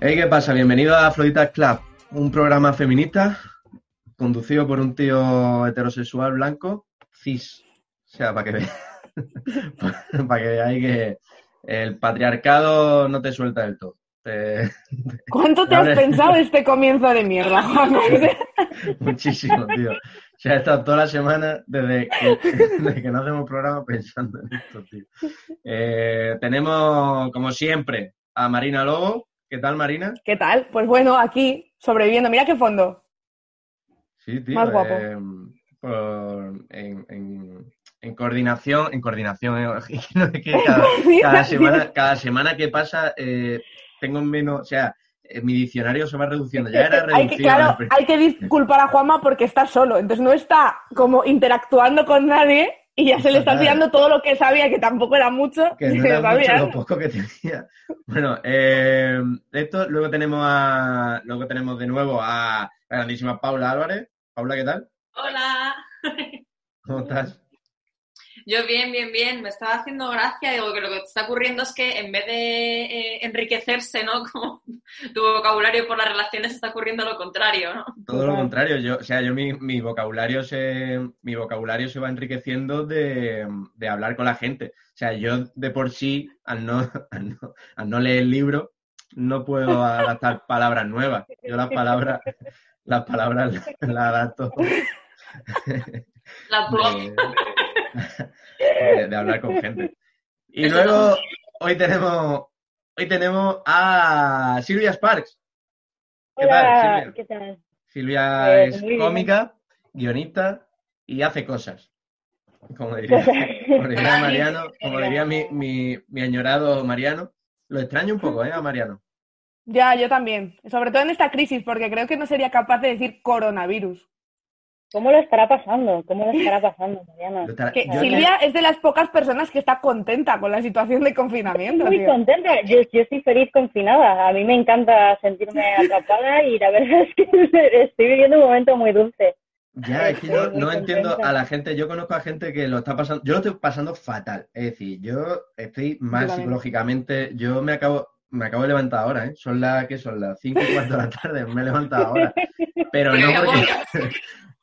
Hey, ¿qué pasa? Bienvenido a Floritas Club, un programa feminista conducido por un tío heterosexual blanco, cis. O sea, para que veáis para que veáis que el patriarcado no te suelta del todo. Te- ¿Cuánto te has pensado este comienzo de mierda, Juan? Muchísimo, tío. O sea, he estado toda la semana desde que, desde que no hacemos programa pensando en esto, tío. Eh, tenemos, como siempre, a Marina Lobo. ¿Qué tal, Marina? ¿Qué tal? Pues bueno, aquí, sobreviviendo. Mira qué fondo. Sí, tío. Más guapo. eh, por- en, en- en coordinación, en coordinación, eh, cada, cada semana, cada semana que pasa eh, tengo menos, o sea, eh, mi diccionario se va reduciendo. Ya era hay que, reducido. claro, hay que disculpar a Juanma porque está solo. Entonces no está como interactuando con nadie y ya se le está olvidando todo lo que sabía, que tampoco era mucho. que no era lo mucho sabía. lo poco que tenía. Bueno, eh, esto, luego tenemos a, luego tenemos de nuevo a la grandísima Paula Álvarez. Paula, ¿qué tal? Hola. ¿Cómo estás? Yo bien, bien, bien. Me estaba haciendo gracia. Digo que lo que te está ocurriendo es que en vez de eh, enriquecerse, ¿no? Como tu vocabulario por las relaciones está ocurriendo lo contrario, ¿no? Todo lo contrario, yo, o sea, yo mi, mi vocabulario se, mi vocabulario se va enriqueciendo de, de hablar con la gente. O sea, yo de por sí, al no, al no, al no leer el libro, no puedo adaptar palabras nuevas. Yo las palabras, las palabras las, las adapto La. De, hablar con gente. Y luego, hoy tenemos, hoy tenemos a Silvia Sparks. ¿Qué tal, Silvia? ¿qué tal? Silvia Eh, es cómica, guionista y hace cosas. Como diría, como diría Mariano, como diría mi, mi, mi añorado Mariano. Lo extraño un poco, ¿eh? A Mariano. Ya, yo también. Sobre todo en esta crisis, porque creo que no sería capaz de decir coronavirus. ¿Cómo lo estará pasando? ¿Cómo lo estará pasando, Mariana? Lo estará- Que yo- Silvia es de las pocas personas que está contenta con la situación de confinamiento. Muy tío. contenta. Yo, yo estoy feliz confinada. A mí me encanta sentirme atrapada y la verdad es que estoy viviendo un momento muy dulce. Ya, es que yo Estoy muy no entiendo a la gente, yo conozco a gente que lo está pasando, yo lo estoy pasando fatal, es decir, yo estoy mal Yo psicológicamente, yo me acabo, me acabo de levantar ahora, ¿eh? Son las, ¿qué son? Las cinco y cuarto de la tarde, me he levantado ahora, pero no porque,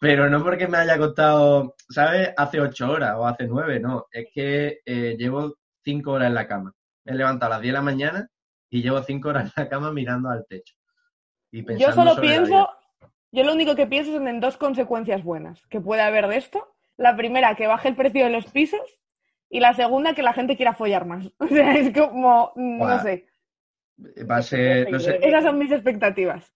pero no porque me haya costado, ¿sabes? Hace ocho horas o hace nueve, no, es que eh, llevo cinco horas en la cama, me he levantado a las diez de la mañana y llevo cinco horas en la cama mirando al techo. Y Yo solo pienso, yo lo único que pienso son en dos consecuencias buenas que puede haber de esto. La primera, que baje el precio de los pisos. Y la segunda, que la gente quiera follar más. O sea, es como, no sé. Va a ser, no sé, Esas son mis expectativas.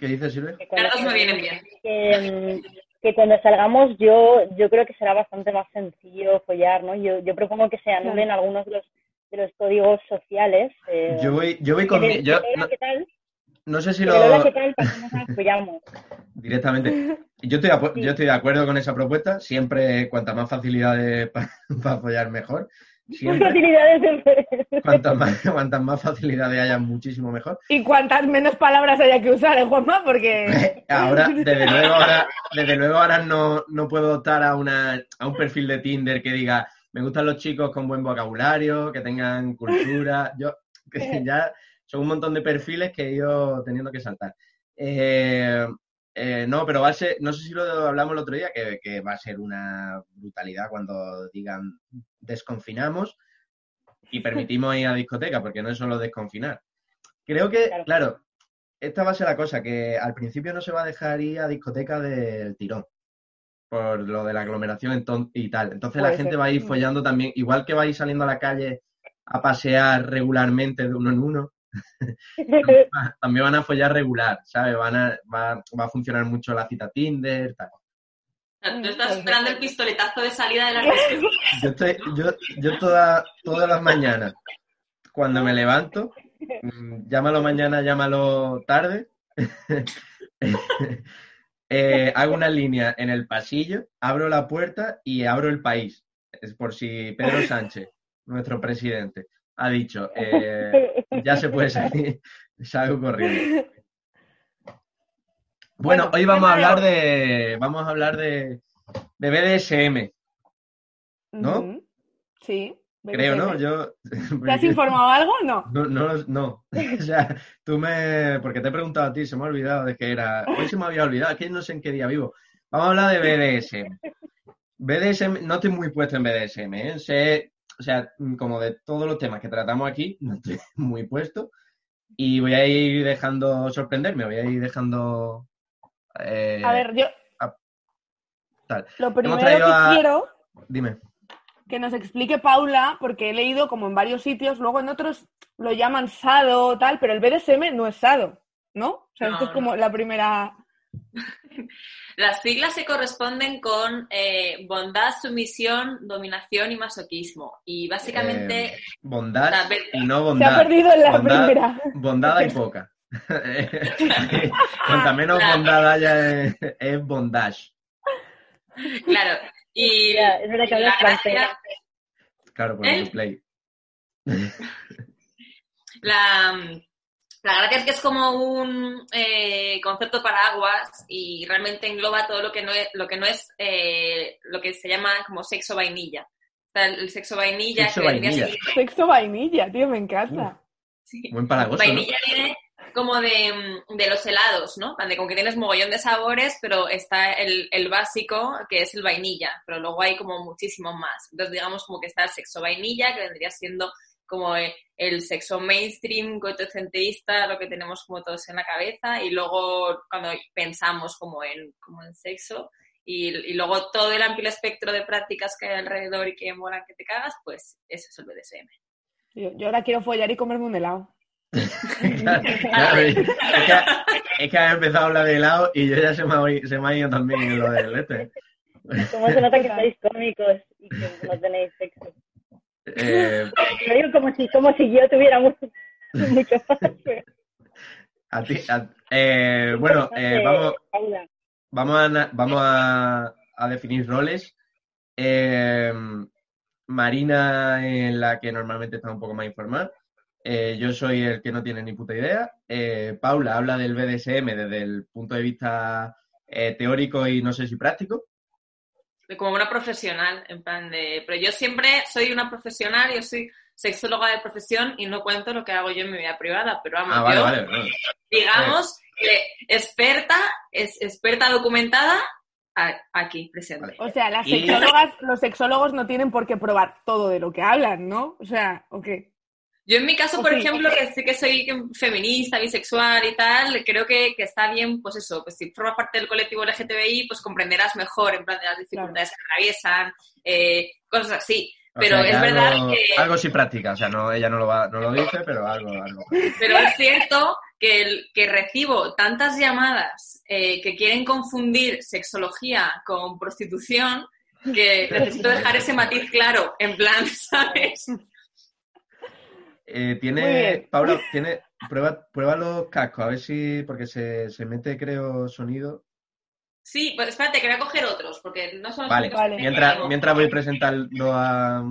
¿Qué dices, Silvia? Que cuando- Las dos me vienen bien. que, que cuando salgamos yo yo creo que será bastante más sencillo follar, ¿no? Yo, yo propongo que se anulen algunos de los, de los códigos sociales. eh, Yo voy, yo voy con mi- yo no, ¿qué tal? no sé si Lola, lo ¿qué tal? ¿Para qué nos follamos? directamente. Yo estoy, Sí. yo estoy de acuerdo con esa propuesta. Siempre, cuantas más facilidades para apoyar, mejor. Siempre, Facilidades de... cuantas más, cuantas más facilidades haya, muchísimo mejor. Y cuantas menos palabras haya que usar, ¿eh, Juanma? Porque... Ahora, desde luego, ahora, desde luego, ahora no, no puedo optar a, una, a un perfil de Tinder que diga me gustan los chicos con buen vocabulario, que tengan cultura. Yo, que ya son un montón de perfiles que he ido teniendo que saltar. Eh, eh, no, pero va a ser, no sé si lo hablamos el otro día, que, que va a ser una brutalidad cuando digan desconfinamos y permitimos ir a discoteca, porque no es solo desconfinar. Creo que, Claro. claro, esta va a ser la cosa, que al principio no se va a dejar ir a discoteca del tirón, por lo de la aglomeración y tal. Entonces la gente ser. va a ir follando también, igual que va a ir saliendo a la calle a pasear regularmente de uno en uno. También van a follar regular, ¿sabes? Van a, va, va a funcionar mucho la cita Tinder, tal. Tú estás esperando el pistoletazo de salida de la reunión. Yo, estoy, yo, yo toda- todas las mañanas, cuando me levanto, mm, llámalo mañana, llámalo tarde, eh, hago una línea en el pasillo, abro la puerta y abro el país. Es por si Pedro Sánchez, nuestro presidente, ha dicho, eh, ya se puede salir, salgo corriendo. Bueno, hoy vamos a hablar de, vamos a hablar de, de BDSM, ¿no? Sí. creo, ¿no? Yo, ¿Te has informado algo? No. No, no, no. O sea, tú me. Porque te he preguntado a ti, se me ha olvidado de que era. Hoy se me había olvidado, que no sé en qué día vivo. Vamos a hablar de BDSM. BDSM, no estoy muy puesto en BDSM, ¿eh? Sé, o sea, como de todos los temas que tratamos aquí, no estoy muy puesto. Y voy a ir dejando sorprenderme, voy a ir dejando. eh, A ver, yo. tal. Lo primero que a- quiero Dime. que nos explique Paula, porque he leído como en varios sitios, luego en otros lo llaman sado tal, pero el BDSM no es sado, ¿no? O sea, No, esto es no. como la primera. Las siglas se corresponden con eh, bondad, sumisión, dominación y masoquismo. Y básicamente, Eh, bondad la y no Se bondad. ha perdido en la Bondad- primera. Bondad hay poca. Cuanta menos Claro. bondad haya es, es bondage. claro. Y Ya, es verdad que y la hablas francés. gracia, Claro, por ¿Eh? el play. la, la gracia es que es como un eh, concepto paraguas y realmente engloba todo lo que no es, lo que no es eh, lo que se llama como sexo vainilla. O sea, el, sexo vainilla Sexo que vendría vainilla. siendo- Sexo vainilla, tío, me encanta. sí. Buen palagoso, ¿no? Vainilla viene como de, de los helados, ¿no? De como que tienes mogollón de sabores, pero está el, el básico, que es el vainilla, pero luego hay como muchísimos más. Entonces, digamos como que está el sexo vainilla, que vendría siendo como eh, el sexo mainstream, coitocentrista, lo que tenemos como todos en la cabeza, y luego cuando pensamos como en, como en sexo, y, y luego todo el amplio espectro de prácticas que hay alrededor y que molan que te cagas, pues eso es el BDSM. Yo, yo ahora quiero follar y comerme un helado. Claro, es, que, es que has empezado a hablar de helado y yo ya se me ha, se me ha ido también en lo del este. ¿Cómo se nota que estáis cómicos y que no tenéis sexo? Eh, Lo digo como si, como si yo tuviera mucho, mucho más. pero- a ti, a- eh, bueno, eh, vamos, vamos a, vamos a, a definir roles. Eh, Marina es la que normalmente está un poco más informada. Yo soy el que no tiene ni puta idea. Paula habla del BDSM desde el punto de vista teórico y no sé si práctico. Como una profesional, en plan de... Pero yo siempre soy una profesional, yo soy sexóloga de profesión y no cuento lo que hago yo en mi vida privada, pero vamos, Ah, vale, yo, vale. bueno. digamos, que experta, es experta documentada a- aquí, presente. O sea, las Y- sexólogas, los sexólogos no tienen por qué probar todo de lo que hablan, ¿no? O sea, ¿o qué? Yo en mi caso, por ejemplo, que sí que soy feminista, bisexual y tal, creo que, que está bien, pues eso, pues si formas parte del colectivo LGTBI, pues comprenderás mejor, en plan de las dificultades que atraviesan, eh, cosas así. O Pero sea, es verdad algo, que... algo sí practica, o sea, no, ella no lo, va, no lo dice, pero algo, algo. Pero es cierto que, el- que recibo tantas llamadas eh, que quieren confundir sexología con prostitución que necesito dejar ese matiz claro, en plan, ¿sabes? Eh, tiene. Paula, tiene, prueba, prueba los cascos, a ver si, porque se, se mete, creo, sonido. Sí, pues espérate, que voy a coger otros, porque no son los Vale, únicos que Vale. mientras, mientras voy presentando a,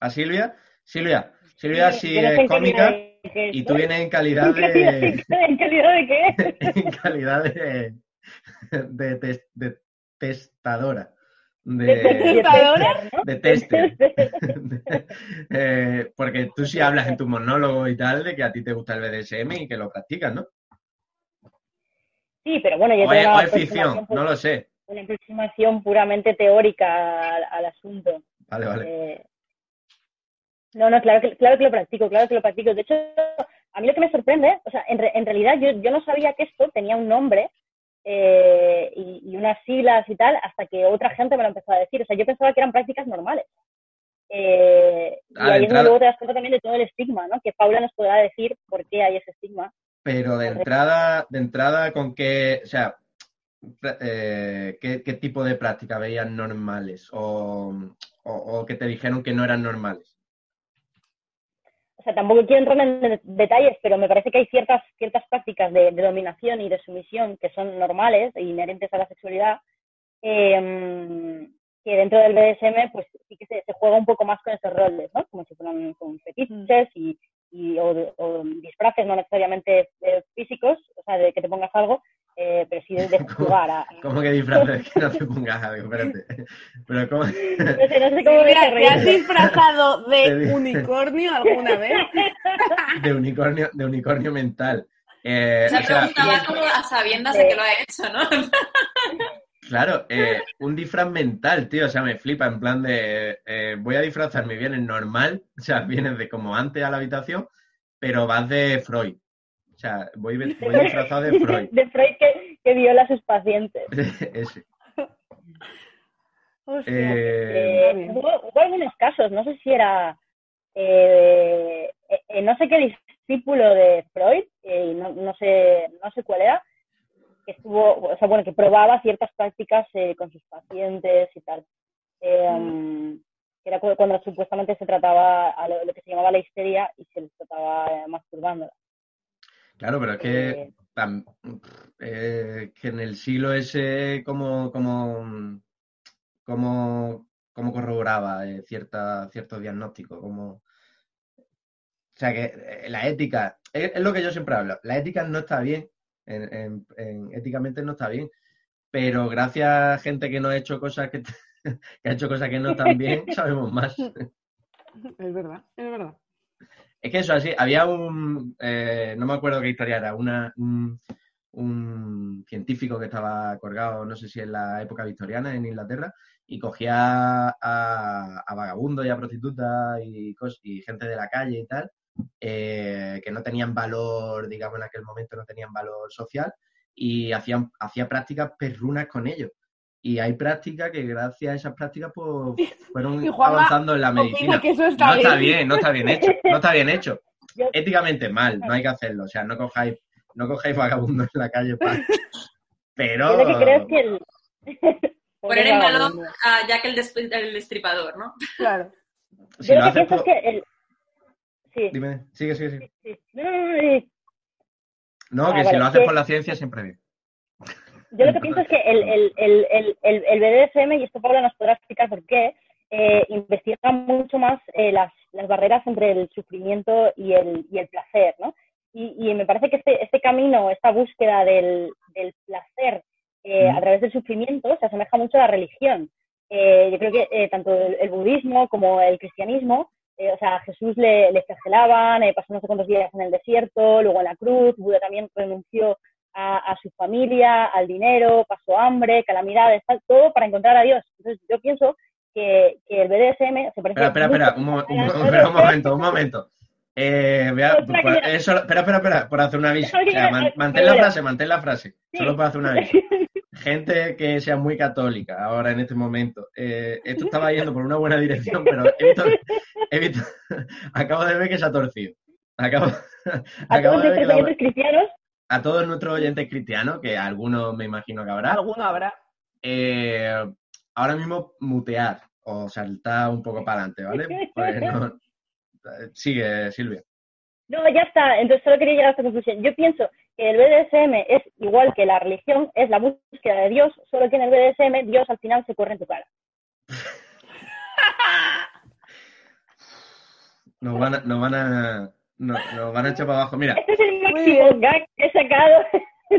a Silvia. Silvia, Silvia sí sé es cómica y tú vienes en calidad ¿En calidad de? ¿En calidad de qué? en calidad de, de, de testadora. De De, de tester. Eh, porque tú sí hablas en tu monólogo y tal de que a ti te gusta el BDSM y que lo practicas, ¿no? Sí, pero bueno, yo O es, tengo o una es ficción, no lo sé. una aproximación puramente teórica al, al asunto. Vale, vale. Eh, no, no, claro que, claro que lo practico, claro que lo practico. De hecho, a mí lo que me sorprende, o sea, en, re- en realidad yo, yo no sabía que esto tenía un nombre eh, y, y unas siglas y tal hasta que otra gente me lo empezó a decir. O sea, yo pensaba que eran prácticas normales. Eh, y Ah, ahí es donde luego te das cuenta también de todo el estigma, ¿no? Que Paula nos podrá decir por qué hay ese estigma. Pero de entrada, de entrada, ¿con qué, o sea, eh, ¿qué, qué tipo de práctica veías normales? O, o, o que te dijeron que no eran normales. O sea, tampoco quiero entrar en de- detalles, pero me parece que hay ciertas, ciertas prácticas de, dominación y de sumisión que son normales e inherentes a la sexualidad, eh, que dentro del BDSM pues sí que se, se juega un poco más con esos roles, ¿no? Como si fueran con fetiches y, y- o, o disfraces no necesariamente eh, físicos, o sea, de que te pongas algo, eh, pero sí de, de jugar a... ¿Cómo que disfraces que no te pongas algo? Espérate. Pero ¿cómo? No sé, no sé cómo me ¿te has disfrazado de unicornio alguna vez? De unicornio, de unicornio mental. Eh, o sea, pregunta va como a sabiendas de que lo ha hecho, ¿no? Claro, eh, un disfraz mental, tío, o sea, me flipa en plan de eh, voy a disfrazarme, vienes normal, o sea, vienes de como antes a la habitación, pero vas de Freud. O sea, voy, voy disfrazado de Freud. De Freud que, que viola a sus pacientes. Ese. Hostia. Eh, Eh, hubo, hubo algunos casos, no sé si era, eh, eh, no sé qué discípulo de Freud, eh, no, no sé, no sé cuál era, que estuvo, o sea, bueno, que probaba ciertas prácticas eh, con sus pacientes y tal. Eh, Mm. que era cu- cuando supuestamente se trataba a lo, lo que se llamaba la histeria y se les trataba eh, masturbándola. Claro, pero es que, Eh, tam- eh, que en el siglo ese, como, como, como, como corroboraba eh, cierta, ciertos diagnósticos, como... O sea, que eh, la ética, es, es lo que yo siempre hablo, la ética no está bien, en, en- en- éticamente no está bien, pero gracias a gente que no ha hecho cosas que, que ha hecho cosas que no están bien, sabemos más. Es verdad, es verdad. Es que eso así, había un, eh, no me acuerdo qué historia era, una, un, un científico que estaba colgado, no sé si en la época victoriana en Inglaterra, y cogía a, vagabundos y a prostitutas y, y gente de la calle y tal, eh, que no tenían valor, digamos, en aquel momento no tenían valor social, y hacían, hacía prácticas perrunas con ellos. Y hay prácticas que gracias a esas prácticas pues fueron avanzando en la medicina. que eso está no está bien. no está bien hecho, no está bien hecho. Éticamente mal, no hay que hacerlo. O sea, no cojáis, no cojáis vagabundos en la calle para... Pero yo lo que creo es que el... Poner en valor a Jack el, des- el destripador, ¿no? Claro. si Yo lo lo que haces por... es que el... Sí, Dime, sigue, sigue, sigue. sí. No, no, no, no, No, Ah, que si lo haces que- por la ciencia siempre bien. Yo lo que pienso es que el, el, el, el, el, BDSM, y esto Pablo nos podrá explicar por qué, eh, investiga mucho más eh, las, las barreras entre el sufrimiento y el, y el placer, ¿no? Y, y me parece que este, este camino, esta búsqueda del, del placer eh, Mm. a través del sufrimiento se asemeja mucho a la religión. Eh, yo creo que eh, tanto el, el budismo como el cristianismo, o sea, a Jesús le, le flagelaban, pasó no sé cuántos días en el desierto, luego en la cruz, Buda también renunció a, a su familia, al dinero, pasó hambre, calamidades, tal, todo para encontrar a Dios. Entonces yo pienso que, que el BDSM se parece Espera, espera, espera, un, mo- un mo- espera, un momento, un momento. Eh, vea, Espera, por- eso- espera, espera, espera, por hacer un aviso. O sea, man- mantén la frase, mantén la frase. Solo para hacer un aviso. Gente que sea muy católica ahora en este momento. Eh, esto estaba yendo por una buena dirección, pero he visto, he visto- acabo de ver que se ha torcido. Acabo, A acabo todos de ver que la- cristianos, a todos nuestros oyentes cristianos, que algunos me imagino que habrá, Alguno habrá. eh, ahora mismo mutear o saltar un poco para adelante, ¿vale? Pues no- Sigue, Silvia. no, ya está. Entonces solo quería llegar a esta conclusión. Yo pienso que el BDSM es igual que la religión, es la búsqueda de Dios, solo que en el BDSM Dios al final se corre en tu cara. Nos van a, nos van a, nos, nos van a echar para abajo. Mira, Este es el máximo gag que he sacado.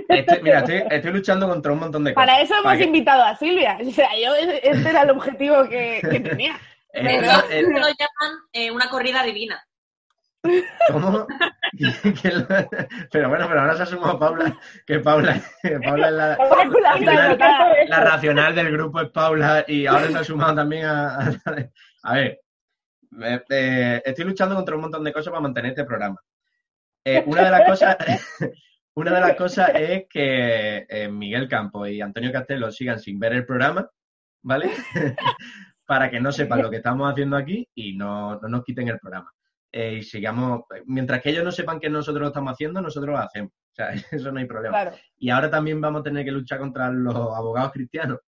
estoy, mira, estoy, estoy luchando contra un montón de cosas. Para eso hemos invitado a Silvia. O sea, yo, este era el objetivo que, que tenía. eh, Pero eh, lo llaman eh, una corrida divina. ¿Cómo? Pero bueno, pero ahora se ha sumado Paula, que Paula, que Paula es la, la- racional del grupo es Paula y ahora se ha sumado también a... A, a ver, eh, eh, estoy luchando contra un montón de cosas para mantener este programa. Eh, una de las cosas... Una de las cosas es que eh, Miguel Campos y Antonio Castelo sigan sin ver el programa, ¿vale? para que no sepan lo que estamos haciendo aquí y no, no nos quiten el programa. Eh, y sigamos, mientras que ellos no sepan que nosotros lo estamos haciendo, nosotros lo hacemos. O sea, eso no hay problema. Claro. Y ahora también vamos a tener que luchar contra los abogados cristianos.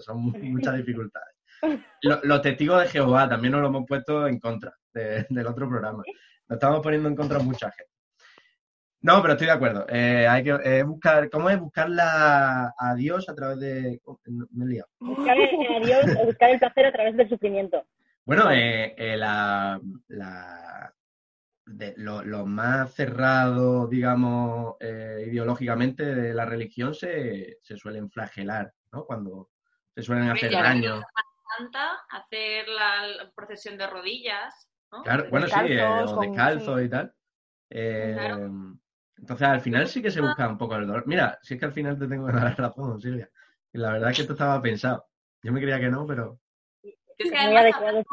Son mu- muchas dificultades. Lo- Los, testigos de Jehová también nos lo hemos puesto en contra de- del otro programa. Lo estamos poniendo en contra mucha gente. No, pero estoy de acuerdo. Eh, hay que eh, buscar, ¿cómo es? Buscarla a Dios a través de. oh, me he liado. Buscar a Dios o buscar el placer a través del sufrimiento. Bueno, eh, eh, la, la- de lo, lo más cerrado, digamos, eh, ideológicamente de la religión se, se suelen flagelar, ¿no? Cuando se suelen hacer daño. Santa, hacer la, la procesión de rodillas, ¿no? Claro, bueno, sí, eh, o con- descalzo sí. y tal. Eh, Claro. Entonces, al final sí que se busca un poco el dolor. Mira, si es que al final te tengo que dar la razón, Silvia. Y la verdad es que esto estaba pensado. Yo me creía que no, pero Es que además hablamos,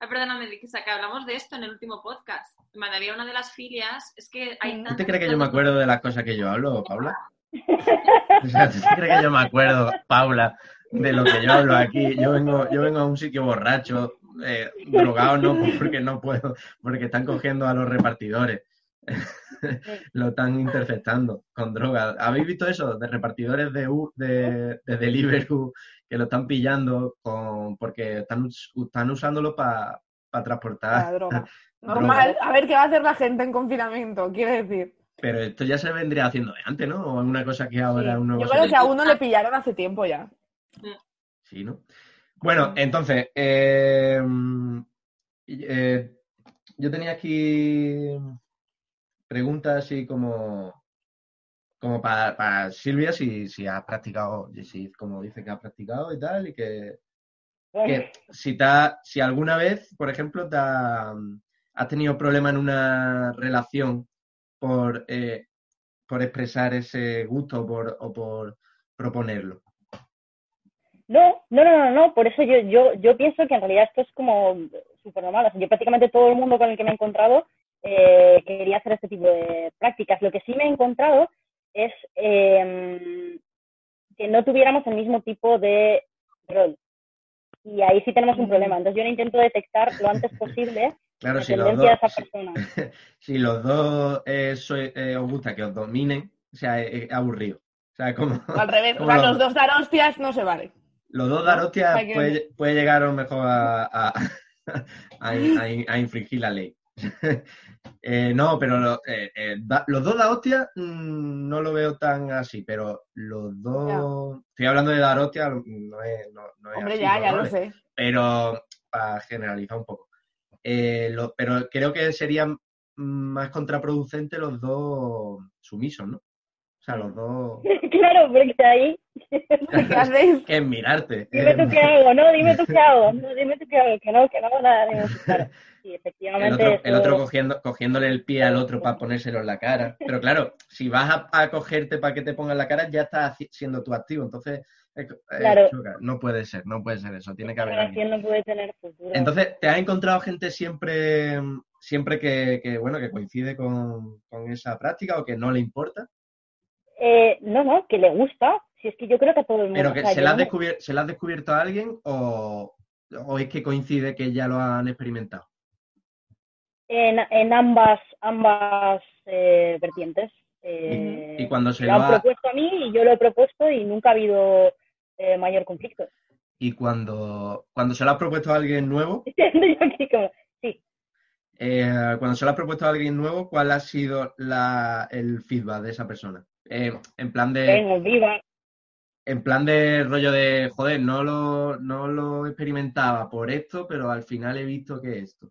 ah, perdóname, que hablamos de esto en el último podcast. Me había una de las filias, es que hay Mm. ¿tú te crees que yo me acuerdo de las cosas que yo hablo, Paula? O sea, ¿tú te crees que yo me acuerdo, Paula, de lo que yo hablo aquí? Yo vengo, yo vengo a un sitio borracho, eh, drogado no porque no puedo, porque están cogiendo a los repartidores. lo están interceptando con drogas. ¿Habéis visto eso? De repartidores de, U- de, de Deliveroo que lo están pillando con, porque están, están usándolo para La transportar. droga. Droga. Normal. A ver qué va a hacer la gente en confinamiento, quiere decir. Pero esto ya se vendría haciendo de antes, ¿no? O es una cosa que Sí. ahora es un nuevo Yo creo que a uno le pillaron hace tiempo ya. Sí, ¿no? Bueno, entonces, eh, eh, yo tenía aquí preguntas así como, como para, Silvia, si, si has practicado, y si, como dice que has practicado y tal, y que, si, te ha- si alguna vez, por ejemplo, te ha- has tenido problema en una relación por, eh, por expresar ese gusto o por, o por proponerlo. No, no, no, no, no, por eso yo, yo, yo pienso que en realidad esto es como súper normal. O sea, yo prácticamente todo el mundo con el que me he encontrado eh, quería hacer este tipo de prácticas. Lo que sí me he encontrado es eh, que no tuviéramos el mismo tipo de rol. Y ahí sí tenemos un problema. Entonces yo lo intento detectar lo antes posible Claro, la si los tendencia de dos, esa persona. si los dos eh, soy- eh, os gusta que os dominen, o sea, es, es aburrido. O sea, como al revés. O como sea, los dos dar hostias no se vale. Los dos dar hostias Hay que- puede, puede llegar a lo mejor a, a, a, a- a infringir la ley. Eh, no, pero lo- eh, eh, da- los dos dar hostias mm, no lo veo tan así, pero los dos... Estoy hablando de dar hostias, no es, no, no es Hombre, así, ya, por ya lo sé. pero para generalizar un poco. Eh, lo- pero creo que serían más contraproducentes los dos sumisos, ¿no? Sea, los dos... claro, porque ahí, ¿Qué hacéis? que es mirarte. dime tú qué hago, no, dime tú qué hago, no, dime tú qué hago, que no, que no hago nada. Tú, claro. Sí, el efectivamente. otro, el eso- otro cogiendo, cogiéndole el pie al otro para ponérselo en la cara. Pero claro, si vas a, a cogerte para que te pongan la cara, ya estás siendo tú activo. Entonces, eh, Claro. choca. no puede ser, no puede ser eso. Tiene que haber alguien. relación no puede tener futuro. Entonces, ¿te has encontrado gente siempre, siempre que, que, bueno, que coincide con, con esa práctica o que no le importa? Eh, no, no, que le gusta. Si es que yo creo que a todo el mundo. Pero que o sea, se la, has no- descubier- ¿se la has descubierto a alguien o, o es que coincide que ya lo han experimentado? en, en ambas, ambas eh, vertientes. Eh, Y cuando se lo lo han ha- propuesto a mí y yo lo he propuesto y nunca ha habido eh, mayor conflicto. Y cuando, cuando se lo has propuesto a alguien nuevo, sí, eh, cuando se lo has propuesto a alguien nuevo, ¿cuál ha sido la, el feedback de esa persona? Eh, en plan de, en plan de rollo de, joder, no lo, no lo experimentaba por esto, pero al final he visto que esto.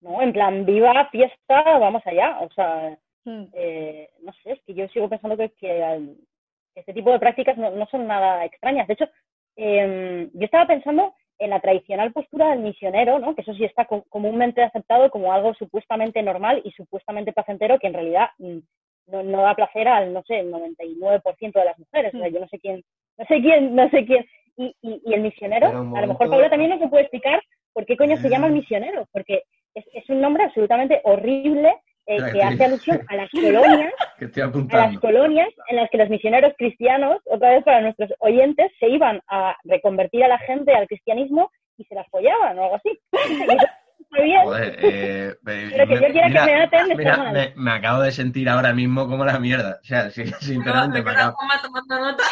No, en plan, viva, fiesta, vamos allá. O sea, Mm. eh, no sé, es que yo sigo pensando que, que al- este tipo de prácticas no, no son nada extrañas. De hecho, em, yo estaba pensando en la tradicional postura del misionero, ¿no? que eso sí está co- comúnmente aceptado como algo supuestamente normal y supuestamente placentero, que en realidad mm, no, no da placer al, no sé, el 99% de las mujeres. O sea, yo no sé quién, no sé quién, no sé quién. Y, y, y el misionero, a lo mejor Paula también nos lo puede explicar por qué coño se llama el misionero, porque es, es un nombre absolutamente horrible eh, que hace alusión a las colonias, a las colonias en las que los misioneros cristianos, otra vez para nuestros oyentes, se iban a reconvertir a la gente al cristianismo y se las follaban o algo así. Está bien. Joder, eh, Pero que yo quiera que me aten, está mira, mal. me, me acabo de sentir ahora mismo como la mierda. O sea, sí, sinceramente me me, queda acabo, tomando nota.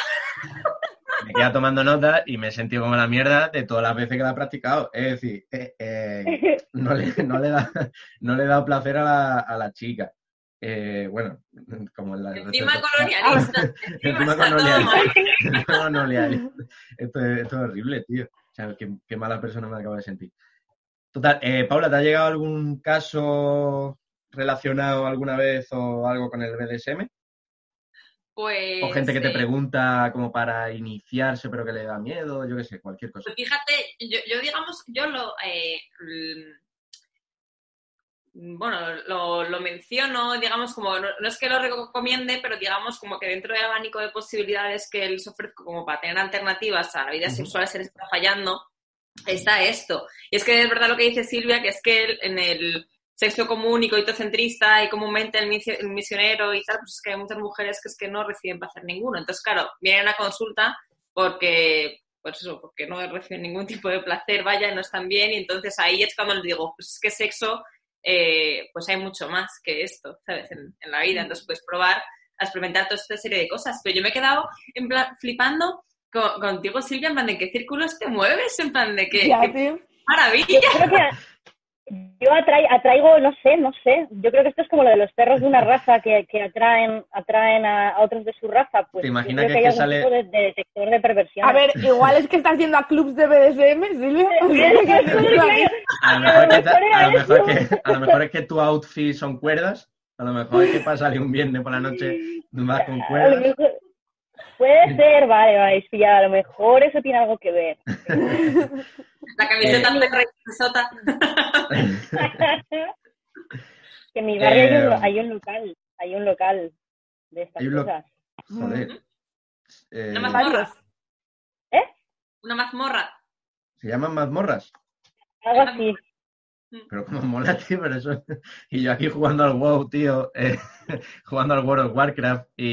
me queda tomando nota y me he sentido como la mierda de todas las veces que la he practicado. Es decir, eh, eh, no, le, no, le da, no le he dado placer a la, a la chica. Eh, bueno, como en la Encima colonialista. Encima colonialista. No, no. Esto, es, esto es horrible, tío. O sea, qué, qué mala persona me acabo de sentir. Total, eh, Paula, ¿te ha llegado algún caso relacionado alguna vez o algo con el BDSM? Pues, O gente que te eh, pregunta como para iniciarse pero que le da miedo, yo qué sé, cualquier cosa. Pues fíjate, yo, yo digamos, yo lo, eh, mm, bueno, lo, lo menciono, digamos, como, no, no es que lo recomiende, pero digamos como que dentro del abanico de posibilidades que les ofrezco como para tener alternativas a la vida sexual se les está fallando, está esto. Y es que es verdad lo que dice Silvia, que es que en el sexo común y coitocentrista y comúnmente el, misio- el misionero y tal, pues es que hay muchas mujeres que es que no reciben placer ninguno. Entonces, claro, vienen a consulta porque, pues eso, porque no reciben ningún tipo de placer, vaya, no están bien, y entonces ahí es cuando les digo, pues es que sexo, eh, pues hay mucho más que esto, ¿sabes? En, en la vida, entonces puedes probar a experimentar toda esta serie de cosas. Pero yo me he quedado en flipando con- contigo, Silvia, en plan de qué círculos te mueves, en plan de qué, Ya, qué tío. maravilla. Yo creo que yo atrai- atraigo, no sé, no sé. Yo creo que esto es como lo de los perros de una raza que, que atraen, atraen a, a otros de su raza. Pues ¿Te imaginas que hay es que algún sale- tipo de, de detector de perversión. A ver, igual es que estás yendo a clubs de BDSM, Silvia. A lo mejor, que, mejor era a lo mejor eso. que- a lo mejor es que tu outfit son cuerdas, a lo mejor es que salir un viernes por la noche vas con cuerdas. Puede ser, vale, vale, sí, ya, a lo mejor eso tiene algo que ver. La camiseta Eh. de Rey Sota. que en mi barrio hay, Eh, un, hay un local, hay un local de estas Hay un lo- cosas. Joder. Eh, Una mazmorra. Varios. Una mazmorra. se llaman mazmorras. Algo así. Pero como mola, tío, pero eso... Y yo aquí jugando al WoW, tío, eh, jugando al World of Warcraft y,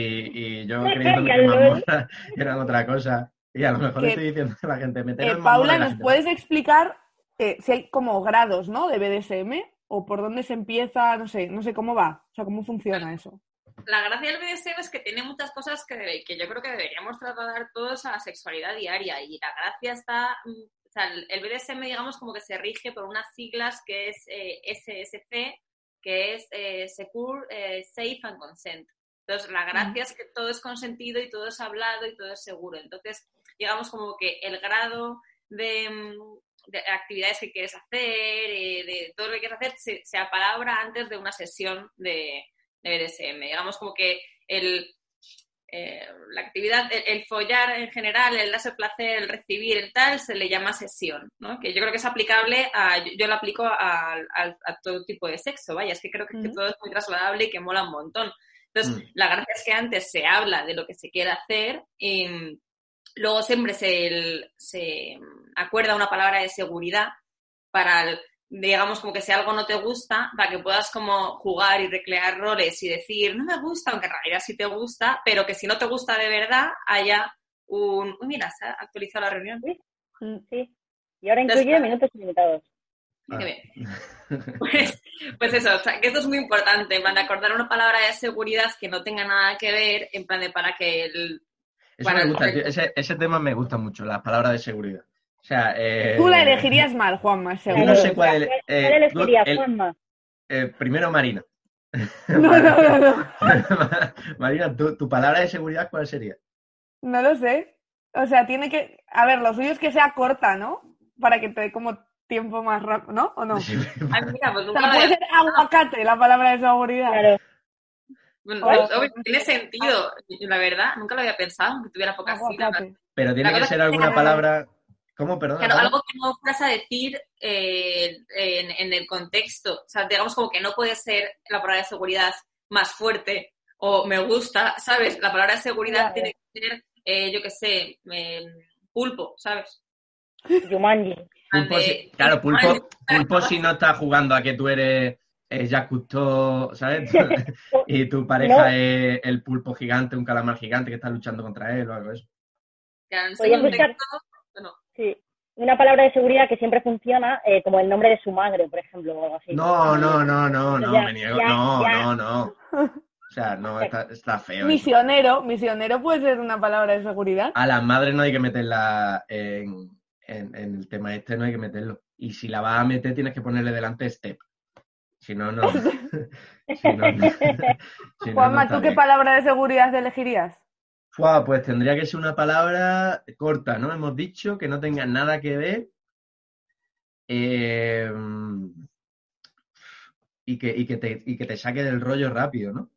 y yo creyendo que mazmorras eran otra cosa. Y a lo mejor le Que- estoy diciendo a la gente, meter Eh, Paula, ¿nos gente, puedes explicar eh, si hay como grados, ¿no? De BDSM o por dónde se empieza, no sé, no sé cómo va, o sea, cómo funciona eso. La gracia del BDSM es que tiene muchas cosas que, que yo creo que deberíamos trasladar todos a la sexualidad diaria y la gracia está, mm, o sea, el BDSM digamos como que se rige por unas siglas que es eh, SSC, que es eh, Secure, eh, Safe and Consent. Entonces, la gracia es que todo es consentido y todo es hablado y todo es seguro. Entonces, digamos como que el grado de, mm, de actividades que quieres hacer, eh, de todo lo que quieres hacer, se, se apalabra antes de una sesión de, de BDSM. Digamos como que el, eh, la actividad, el, el follar en general, el darse placer, el recibir, el tal, se le llama sesión, ¿no? Que yo creo que es aplicable a, yo, yo lo aplico a, a- a todo tipo de sexo, vaya, es que creo que, todo es muy trasladable y que mola un montón. Entonces, Mm. la gracia es que antes se habla de lo que se quiere hacer y mm, luego siempre se, el- se mm, acuerda una palabra de seguridad para, el- digamos, como que si algo no te gusta, para que puedas como jugar y recrear roles y decir, no me gusta, aunque en realidad sí te gusta, pero que si no te gusta de verdad, haya un... Uy, mira, se ha actualizado la reunión. Sí. Y ahora incluye minutos ilimitados. Ah. Qué bien. Pues, pues eso, o sea, que esto es muy importante, en plan de acordar una palabra de seguridad que no tenga nada que ver, en plan de para que el... Eso Para me el gusta, tío. Ese, ese tema me gusta mucho, las palabras de seguridad. O sea, eh, Tú la elegirías mal, Juanma, Yo seguro. no sé cuál, ¿Cuál, eh, cuál elegirías, el- Juanma? eh, primero, Marina. No, no, no, no. Marina, ¿tu, tu palabra de seguridad cuál sería? No lo sé. O sea, tiene que. A ver, lo suyo es que sea corta, ¿no? Para que te dé como tiempo más rápido, ¿no? ¿O no? Ay, mira, pues nunca sea, lo puede ser aguacate la palabra de seguridad. Claro. Bueno, obvio, tiene sentido, la verdad, nunca lo había pensado, aunque tuviera pocas. Aguacate. Pero tiene que ser alguna palabra. ¿Cómo? Perdón. Claro, algo que no fueras a decir eh, en, en el contexto. O sea, digamos como que no puede ser la palabra de seguridad más fuerte o me gusta, ¿sabes? La palabra de seguridad Claro. tiene que ser, eh, yo qué sé, eh, pulpo, ¿sabes? Jumanji. Pulpo, si- claro, pulpo, pulpo si no está jugando a que tú eres es Jacques Cousteau, ¿sabes? y tu pareja No. es el pulpo gigante, un calamar gigante que está luchando contra él o algo de eso. Que en ese contexto, bueno, Sí. Una palabra de seguridad que siempre funciona, eh, como el nombre de su madre, por ejemplo, o algo así. No, no, no, no, no, Ya, me niego. ya, no, ya. no, no. O sea, no, está, está feo. eso. Misionero, misionero puede ser una palabra de seguridad. A las madres no hay que meterla en, en- en el tema este, no hay que meterlo. Y si la vas a meter, tienes que ponerle delante step. Si no, no. si no, no. Si no, no Juanma, está ¿tú qué bien. palabra de seguridad elegirías? Pues tendría que ser una palabra corta, ¿no? Hemos dicho que no tenga nada que ver. eh, y, que, y, que te, y que te saque del rollo rápido, ¿no?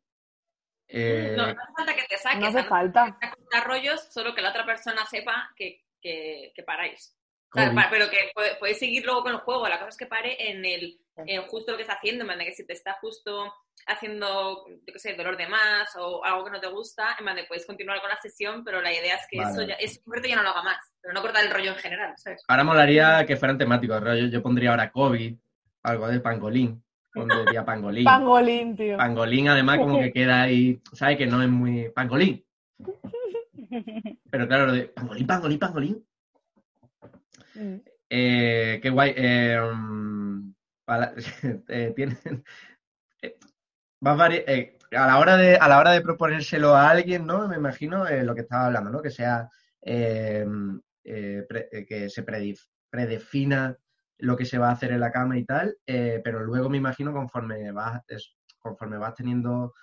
Eh, no, no hace falta que te saques. No hace falta. contar rollos, solo que la otra persona sepa que, que, que paráis. O sea, COVID. pa- pero que puede- podéis seguir luego con el juego. La cosa es que pare en el en justo lo que está haciendo, en plan de que si te está justo haciendo, yo qué sé, dolor de más o algo que no te gusta, en plan de puedes continuar con la sesión, pero la idea es que Vale. eso ya, eso ya no lo haga más, pero no cortar el rollo en general, ¿sabes? Ahora molaría que fueran temáticos, rollo. Yo pondría ahora COVID, algo de pangolín. Pondría pangolín. Pangolín, tío. Pangolín, además, como que queda ahí, ¿sabes? Que no es muy. Pangolín. Pero claro, lo de pangolín, pangolín, pangolín. Mm. Eh, qué guay. Eh, mm, tienen. vari- a la hora de a la hora de proponérselo a alguien, ¿no? Me imagino eh, lo que estaba hablando, ¿no? Que sea eh, pre- eh, que se predif- predefina lo que se va a hacer en la cama y tal, pero luego me imagino conforme vas es- conforme vas teniendo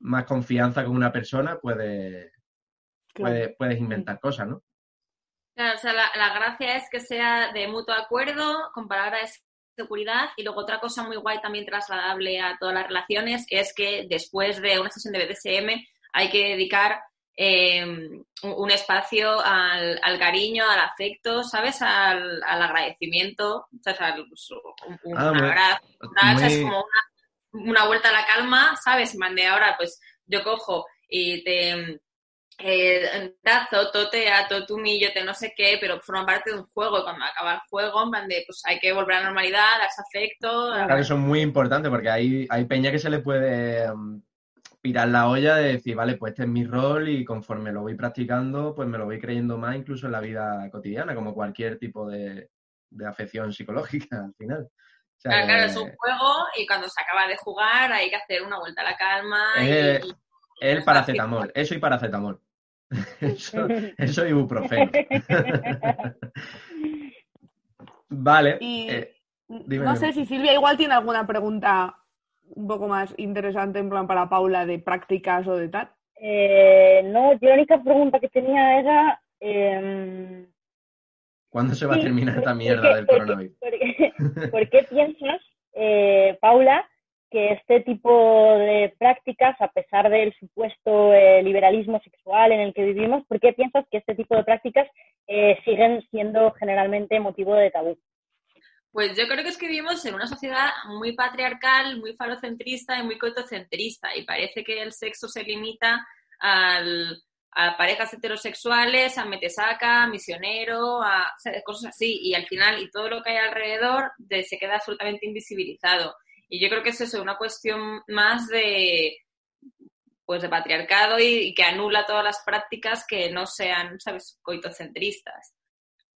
más confianza con una persona, puedes Claro. puedes, puedes inventar cosas, ¿no? Claro, o sea, la, la gracia es que sea de mutuo acuerdo, con palabras de seguridad, y luego otra cosa muy guay también trasladable a todas las relaciones es que después de una sesión de BDSM hay que dedicar eh, un, espacio al, al cariño, al afecto, ¿sabes? Al, al agradecimiento, ¿sabes? Al- pues, un, un Ah, muy- abrazo, o sea, es muy- como una, una vuelta a la calma, ¿sabes? Mande ahora, pues yo cojo y te eh, tazo, totea, totumillo, te no sé qué, pero forman parte de un juego. Y cuando acaba el juego, en plan de, pues hay que volver a la normalidad, darse afecto. Claro, eso es muy importante porque hay, hay peña que se le puede mm, pirar la olla de decir, vale, pues este es mi rol y conforme lo voy practicando, pues me lo voy creyendo más incluso en la vida cotidiana, como cualquier tipo de, de afección psicológica al final. O sea, Claro, claro, es un juego y cuando se acaba de jugar hay que hacer una vuelta a la calma. y- Eh, y- el paracetamol, eso y paracetamol. Eso, eso ibuprofeno. Vale. Y eh, dime, no dime. sé si Silvia igual tiene alguna pregunta un poco más interesante en plan para Paula de prácticas o de tal. Eh, no, yo la única pregunta que tenía era... em, ¿Cuándo se va a terminar esta ¿por mierda qué- del por qué- coronavirus? por qué- ¿Por qué piensas, eh, Paula, que este tipo de prácticas, a pesar del supuesto eh, liberalismo sexual en el que vivimos, ¿por qué piensas que este tipo de prácticas eh, siguen siendo generalmente motivo de tabú? Pues yo creo que es que vivimos en una sociedad muy patriarcal, muy falocentrista y muy coitocentrista. Y parece que el sexo se limita a parejas heterosexuales, a metesaca, a misionero, a o sea, cosas así. Y al final, y todo lo que hay alrededor de- se queda absolutamente invisibilizado. Y yo creo que es eso, una cuestión más de pues de patriarcado y, que anula todas las prácticas que no sean, ¿sabes?, coitocentristas.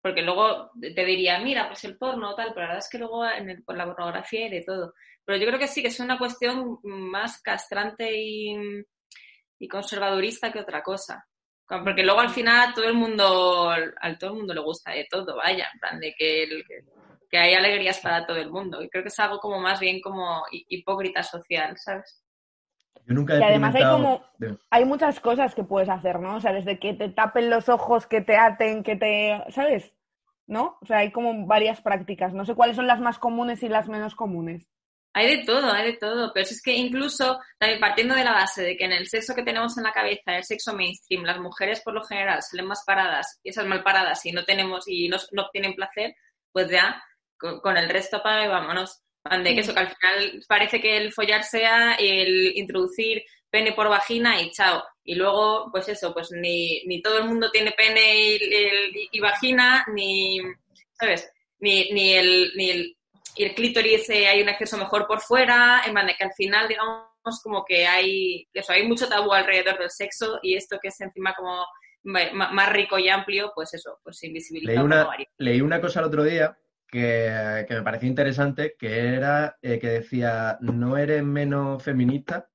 Porque luego te diría, mira, pues el porno tal, pero la verdad es que luego en el- por la pornografía y de todo. Pero yo creo que sí que es una cuestión más castrante y, y conservadurista que otra cosa. Porque luego al final a todo el mundo, a todo el mundo le gusta de todo, vaya, en plan de que, el- que hay alegrías para todo el mundo. Y creo que es algo como más bien como hipócrita social, ¿sabes? Yo nunca he Y además hay como-. Hay muchas cosas que puedes hacer, ¿no? O sea, desde que te tapen los ojos, que te aten, que te... ¿Sabes? ¿No? O sea, hay como varias prácticas. No sé cuáles son las más comunes y las menos comunes. Hay de todo, hay de todo, pero si es que incluso también partiendo de la base de que en el sexo que tenemos en la cabeza, el sexo mainstream, las mujeres por lo general salen más paradas y esas mal paradas y no tenemos y no, no obtienen placer, pues ya con, con el resto apaga y vámonos. Van de que eso que al final parece que el follar sea el introducir pene por vagina y chao. Y luego, pues eso, pues ni, ni todo el mundo tiene pene y, el- y vagina, ni, ¿sabes? Ni, ni el, ni el y el clítoris eh, hay un acceso mejor por fuera, en manera que al final, digamos, como que hay, eso, hay mucho tabú alrededor del sexo y esto que es encima como más rico y amplio, pues eso, pues invisibiliza. Leí una, leí una cosa el otro día que, me pareció interesante, que era eh, que decía, no eres menos feminista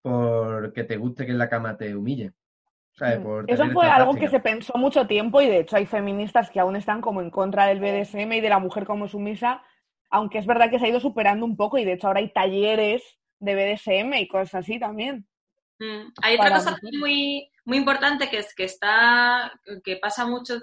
porque te guste que en la cama te humille. Mm. Eso fue algo que se pensó mucho tiempo y de hecho hay feministas que aún están como en contra del BDSM y de la mujer como sumisa, aunque es verdad que se ha ido superando un poco y de hecho ahora hay talleres de BDSM y cosas así también. Mm. Hay otra cosa muy, muy importante que es que está, que pasa mucho,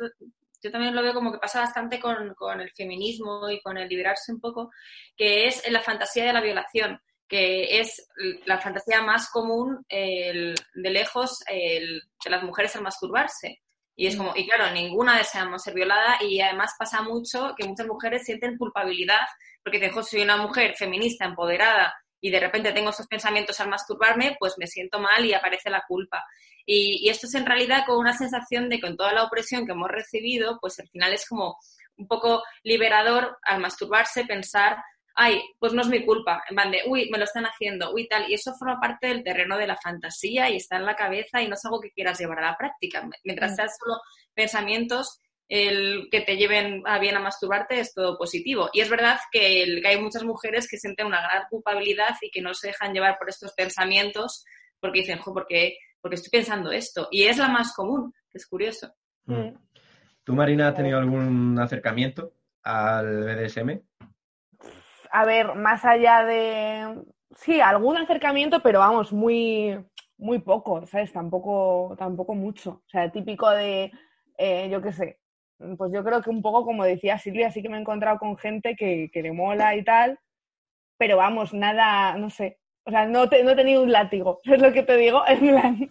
yo también lo veo como que pasa bastante con, con el feminismo y con el liberarse un poco, que es la fantasía de la violación que es la fantasía más común de lejos de las mujeres al masturbarse. Y es como, y claro, ninguna deseamos ser violada y además pasa mucho que muchas mujeres sienten culpabilidad porque soy una mujer feminista, empoderada y de repente tengo esos pensamientos al masturbarme, pues me siento mal y aparece la culpa. Y, y esto es en realidad con una sensación de que con toda la opresión que hemos recibido, pues al final es como un poco liberador al masturbarse pensar ay, pues no es mi culpa, en plan de, uy, me lo están haciendo, uy, tal, y eso forma parte del terreno de la fantasía y está en la cabeza y no es algo que quieras llevar a la práctica. Mientras mm. sean solo pensamientos, el que te lleven a bien a masturbarte es todo positivo. Y es verdad que, hay muchas mujeres que sienten una gran culpabilidad y que no se dejan llevar por estos pensamientos porque dicen, jo, porque, porque estoy pensando esto. Y es la más común, es curioso. Mm. ¿Tú, Marina, has tenido algún acercamiento al BDSM? a ver, más allá de, sí, algún acercamiento, pero vamos, muy, muy poco, ¿sabes? Tampoco, tampoco mucho. O sea, típico de, eh, yo qué sé, pues yo creo que un poco como decía Silvia, sí que me he encontrado con gente que, que le mola y tal, pero vamos, nada, no sé. O sea, no, no he tenido un látigo, es lo que te digo. En plan,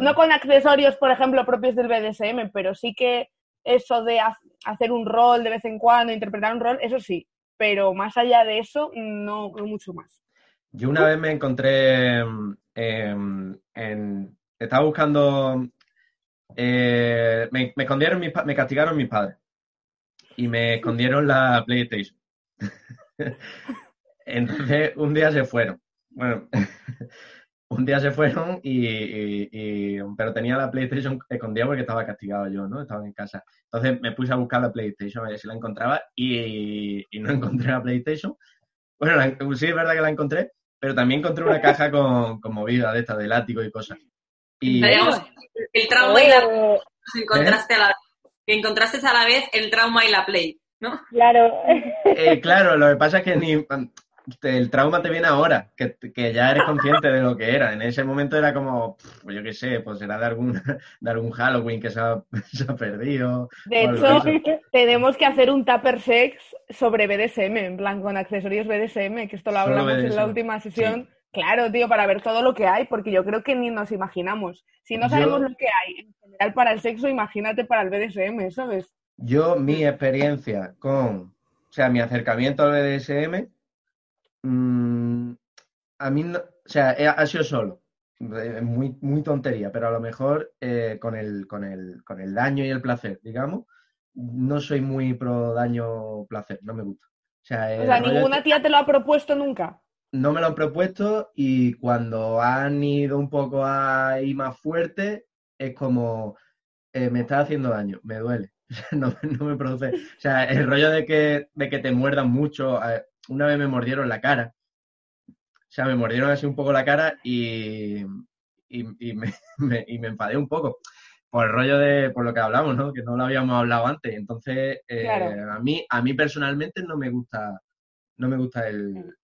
no con accesorios, por ejemplo, propios del BDSM, pero sí que eso de hacer un rol de vez en cuando, interpretar un rol, eso sí pero más allá de eso, no, mucho más. Yo una vez me encontré em, en, estaba buscando, eh, me, escondieron, me castigaron mis padres y me escondieron la PlayStation. Entonces un día se fueron. Bueno, un día se fueron y, pero tenía la PlayStation escondida porque estaba castigado yo, ¿no? Estaba en casa. Entonces me puse a buscar la PlayStation a ver si la encontraba y, no encontré la PlayStation. Bueno, sí es verdad que la encontré, pero también encontré una caja con, con movida de esta, de látigo y cosas. Y, el trauma y la encontraste a la que encontraste a la vez el trauma y la play, ¿no? Claro. Eh, claro, lo que pasa es que ni el trauma te viene ahora, que, ya eres consciente de lo que era. En ese momento era como, pues yo qué sé, pues era de algún, de algún Halloween que se ha, perdido. De hecho, tenemos que hacer un Tupper Sex sobre BDSM, en plan con accesorios BDSM, que esto lo hablamos en la última sesión. Claro, tío, para ver todo lo que hay, porque yo creo que ni nos imaginamos. Si no sabemos lo que hay en general para el sexo, imagínate para el BDSM, ¿sabes? Yo, mi experiencia con, o sea, mi acercamiento al BDSM Mm, a mí, no, o sea, ha sido solo. Muy, muy tontería, pero a lo mejor eh, con, el, con, el, con el daño y el placer, digamos, no soy muy pro daño-placer, no me gusta. O sea, ninguna tía te lo ha propuesto nunca. No me lo han propuesto y cuando han ido un poco ahí más fuerte, es como, eh, me está haciendo daño, me duele. no, no, me produce. O sea, el rollo de que, de que te muerdan mucho, una vez me mordieron la cara. O sea, me mordieron así un poco la cara y, y, me, y me enfadé un poco por el rollo de, por lo que hablamos, ¿no? Que no lo habíamos hablado antes. Entonces, eh, a mí, a mí personalmente no me gusta, no me gusta el,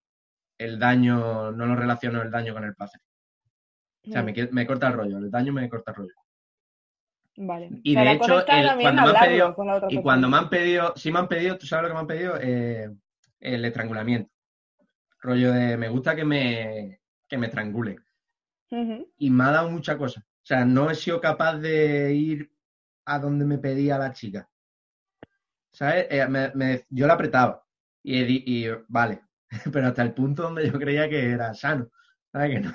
el, daño, no lo relaciono el daño con el placer. O sea, me, me, corta el rollo, el daño me corta el rollo. Vale. Y de hecho, cuando me han pedido, y cuando me han pedido, si me han pedido, ¿tú sabes lo que me han pedido? Eh, el estrangulamiento. Rollo de me gusta que me, que me estrangulen. Y me ha dado mucha cosa. O sea, no he sido capaz de ir a donde me pedía la chica. ¿Sabes? Eh, yo la apretaba. Y, y, vale. Pero hasta el punto donde yo creía que era sano. ¿Sabes que no?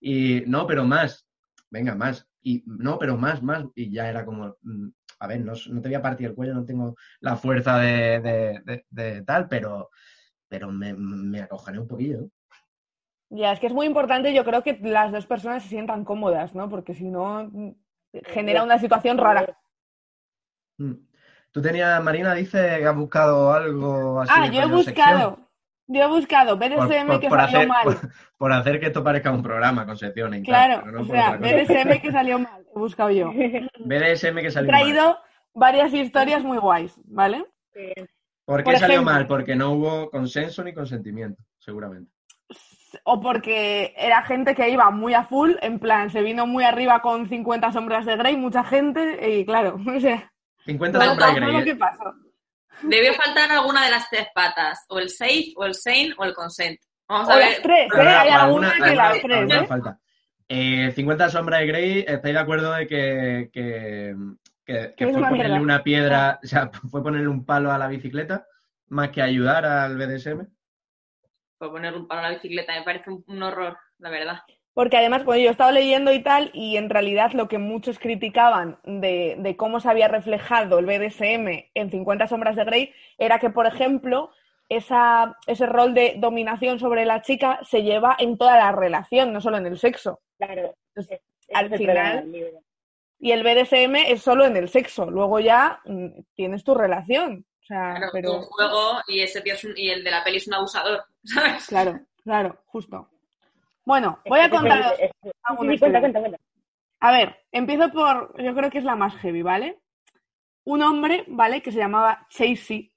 Y no, pero más. Venga, más. Y no, pero más, más. Y ya era como, mm, a ver, no, te voy a partir el cuello, no tengo la fuerza de, tal, pero, pero me, me un poquillo. Ya, es que es muy importante, yo creo que las dos personas se sientan cómodas, ¿no? Porque si no, genera una situación rara. Mm. Tú tenías, Marina, dice que has buscado algo así. Ah, yo he buscado, sección. Yo he buscado BDSM por- que por salió hacer, mal. por, hacer que esto parezca un programa con secciones. Claro, no o sea. BDSM que salió mal, he buscado yo. BDSM que He salió mal. traído varias historias muy guays, ¿vale? ¿Por qué salió ejemplo. mal? Porque no hubo consenso ni consentimiento, seguramente. O porque era gente que iba muy a full, en plan, se vino muy arriba con 50 sombras de Grey, mucha gente, y claro, o sea, 50 todo sombras de Grey. lo que pasó. Debió faltar alguna de las tres patas, o el safe, o el sane, o el consent. Vamos O a las ver. tres, ¿eh? Hay alguna que las tres, ¿eh? falta. Eh, 50 sombras de Grey, ¿estáis de acuerdo de que, que, fue una ponerle mierda. una piedra, o sea, fue ponerle un palo a la bicicleta más que ayudar al BDSM? Por poner un palo a la bicicleta, me parece un, un horror, la verdad. Porque además, pues yo he estado leyendo y tal, y en realidad lo que muchos criticaban de, de cómo se había reflejado el BDSM en 50 sombras de Grey era que, por ejemplo, esa, ese rol de dominación sobre la chica se lleva en toda la relación, no solo en el sexo. Claro. Es- ese al es final-. Y el BDSM es solo en el sexo, luego ya mm, tienes tu relación. O sea, Claro, pero... un juego y ese tío es un- y el de la peli es un abusador, ¿sabes? Claro, claro, justo. Bueno, voy a contaros sí, cuenta, cuenta, cuenta. A ver, empiezo por, yo creo que es la más heavy, ¿vale? Un hombre, ¿vale? Que se llamaba Chasey,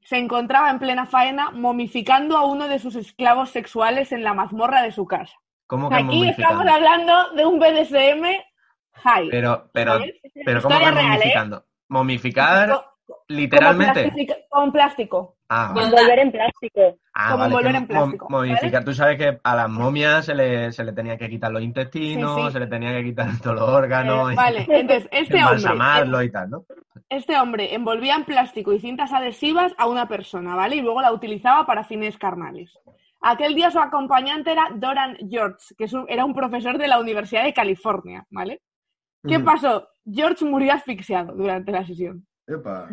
se encontraba en plena faena momificando a uno de sus esclavos sexuales en la mazmorra de su casa. ¿Cómo que Aquí estamos hablando de un BDSM high. Pero, pero, ¿sabes? pero ¿cómo que ¿eh? momificando? ¿Momificar literalmente? Con plástico. Ah, vale. Envolver en plástico. Ah, como vale, envolver en plástico, momificar. Tú sabes que a las momias se le, se le tenía que quitar los intestinos, Sí, sí. se le tenía que quitar todos los órganos, y Vale, entonces, este hombre, embalsamarlo y tal, ¿no? este hombre envolvía en plástico y cintas adhesivas a una persona, ¿vale? Y luego la utilizaba para fines carnales. Aquel día su acompañante era Doran George, que era un profesor de la Universidad de California, ¿vale? ¿Qué Mm. pasó? George murió asfixiado durante la sesión. Epa.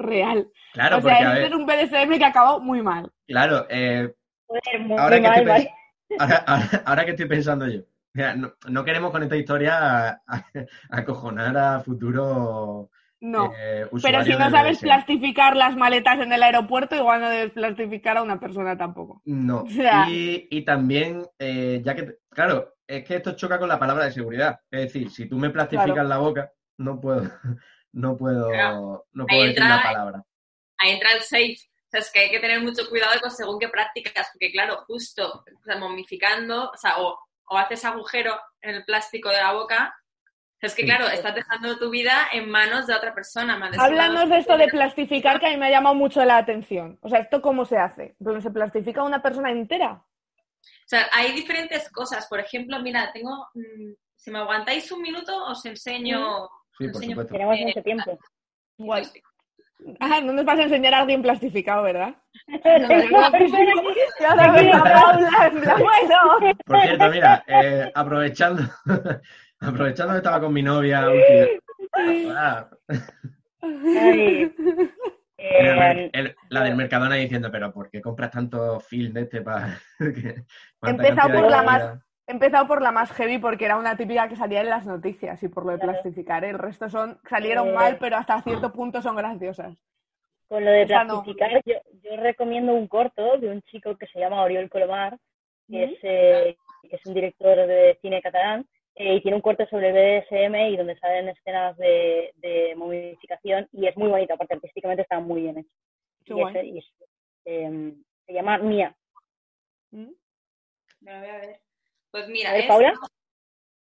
Real. Claro, o sea, porque a ver, era un BDSM que acabó muy mal. claro, eh, muy, ahora, muy que mal, estoy mal. pens- ahora, ahora- ahora que estoy pensando yo, mira, no, no queremos con esta historia a- a- acojonar a futuro No. eh, Pero si no sabes BDSM. plastificar las maletas en el aeropuerto, igual no debes plastificar a una persona tampoco. No. O sea- Y, y también, eh, ya que, claro, es que esto choca con la palabra de seguridad. Es decir, si tú me plastificas Claro. la boca, no puedo, no puedo, Claro. no puedo Ahí decir entra- la palabra. Ahí entra el safe. O sea, es que hay que tener mucho cuidado con según qué prácticas, porque claro, justo o sea, momificando, o sea, o, o haces agujero en el plástico de la boca, o sea, es que claro, estás dejando tu vida en manos de otra persona. decir, Háblanos "No, de esto de plastificar que a mí me ha llamado mucho la atención. O sea, ¿esto cómo se hace? ¿Dónde se plastifica una persona entera? O sea, hay diferentes cosas. Por ejemplo, mira, tengo, mm, si me aguantáis un minuto, os enseño. Sí, por enseño- supuesto. Tenemos mucho tiempo. Guay. Ah, no nos vas a enseñar a alguien plastificado, ¿verdad? Bueno. Por cierto, mira, eh, aprovechando, aprovechando que estaba con mi novia, última- Ay, eh, el- la del Mercadona diciendo, pero ¿por qué compras tanto film de este para...? Empezado por la más- He empezado por la más heavy porque era una típica que salía en las noticias y por lo de Claro. plastificar. ¿eh? El resto son salieron Eh, mal, pero hasta cierto punto son graciosas. Con lo de Esa no. plastificar, yo, yo recomiendo un corto de un chico que se llama Oriol Colomar, que, ¿Mm? es, eh, que es un director de cine catalán, eh, y tiene un corto sobre BDSM y donde salen escenas de, de momificación, y es muy bonito, aparte artísticamente está muy bien hecho. Qué Y es, eh, se llama Mía. ¿Mm? Me lo voy a ver. Pues mira, esto-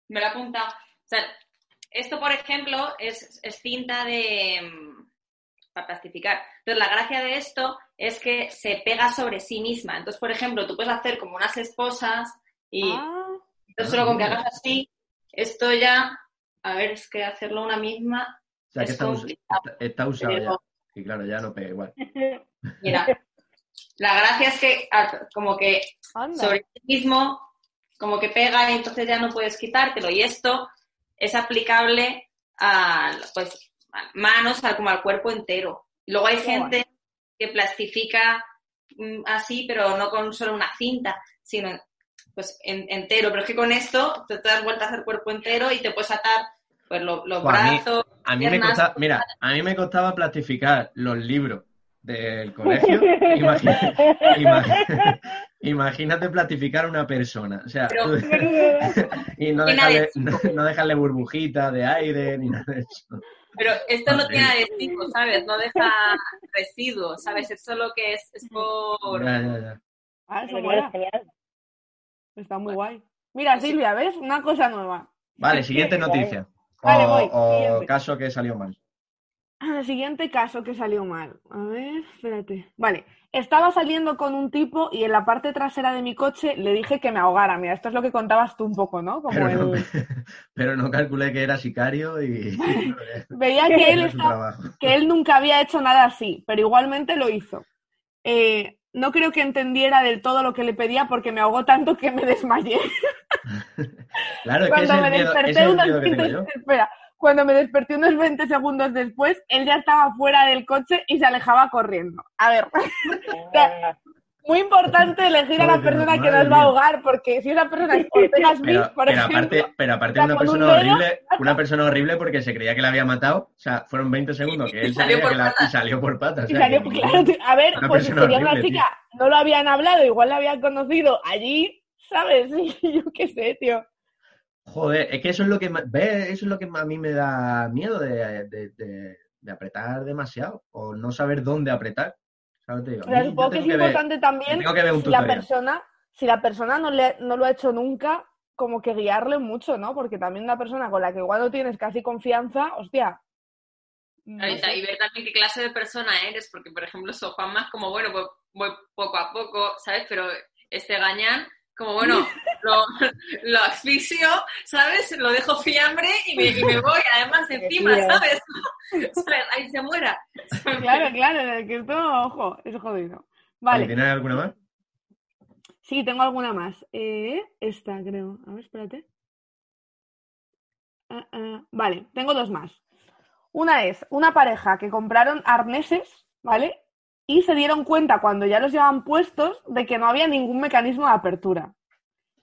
me lo he apuntado. O sea, esto, por ejemplo, es, es cinta de mm, para plastificar. Entonces, la gracia de esto es que se pega sobre sí misma. Entonces, por ejemplo, tú puedes hacer como unas esposas y Ah, entonces solo con que hagas así, esto ya, a ver, es que hacerlo una misma O sea, que es está, us- complicado. está- está usado ya. Y claro, ya no pega igual. Mira, la gracia es que ah, como que anda. sobre ti mismo, como que pega y entonces ya no puedes quitártelo. Y esto es aplicable a, pues, a manos, a- como al cuerpo entero. Luego hay Qué gente que plastifica mm, así, pero no con solo una cinta, sino pues en- entero. Pero es que con esto te das vuelta a hacer cuerpo entero y te puedes atar pues lo- los Pues a mí- brazos. A mí me costaba, mira, a mí me costaba plastificar los libros del colegio. Imagina- ima- imagínate plastificar una persona. O sea, Pero- y no dejarle, no, no dejarle burbujitas de aire ni nada de eso. Pero esto no tiene adhesivo, ¿sabes? No deja residuos, ¿sabes? Es solo que es, es por... Ya, ya, ya. Ah, eso Pero mola. es genial. Está muy guay. Mira, Silvia, ¿ves? Una cosa nueva. Vale, siguiente noticia. O, voy, caso que salió mal. Ah, Siguiente caso que salió mal. A ver, espérate. Vale, estaba saliendo con un tipo y en la parte trasera de mi coche le dije que me ahogara. Mira, esto es lo que contabas tú un poco, ¿no? Como Pero no, el... pero no calculé que era sicario y Veía que él, estaba- que él nunca había hecho nada así, pero igualmente lo hizo. Eh, no creo que entendiera del todo lo que le pedía porque me ahogó tanto que me desmayé. Claro, es que Cuando es el me miedo, desperté es el unos miedo que tengo 20, yo. espera, cuando me desperté unos 20 segundos después, él ya estaba fuera del coche y se alejaba corriendo. A ver, muy importante elegir a la persona que nos va a ahogar, porque si esa persona es Ortega Smith, Pero, por pero ejemplo, aparte, pero aparte una un persona horrible, una persona horrible porque se creía que la había matado. O sea, fueron 20 segundos que él se Salió creía por que la, patas. y salió por patas. o y sea, salió, que- claro, tío, a ver, Una pues persona sería una chica, no lo habían hablado, igual la habían conocido allí, ¿sabes? Yo qué sé, tío. Joder, es que eso es lo que ¿ves? eso es lo que a mí me da miedo de, de- de- de apretar demasiado o no saber dónde apretar. ¿Sabes? Te digo, O sea, a mí yo supongo que es importante también tengo que ver un si la persona, si la persona no, le, no lo ha hecho nunca, como que guiarle mucho, ¿no? Porque también una persona con la que igual no tienes casi confianza, hostia. no Ahorita, sé. y ver también qué clase de persona eres, porque por ejemplo, so Juan más como, bueno, pues voy poco a poco, ¿sabes? Pero este gañán, como, bueno, lo, lo asfixio, ¿sabes? Lo dejo fiambre y me, y me voy, además encima. ¿sabes? Ahí se muera. Claro, claro, es que esto, ojo, es jodido. Vale, ¿Tienes alguna más? sí, tengo alguna más. Eh, esta, creo. A ver, espérate. Ah, ah, Vale, tengo dos más. Una es una pareja que compraron arneses, ¿vale? Y se dieron cuenta cuando ya los llevaban puestos de que no había ningún mecanismo de apertura.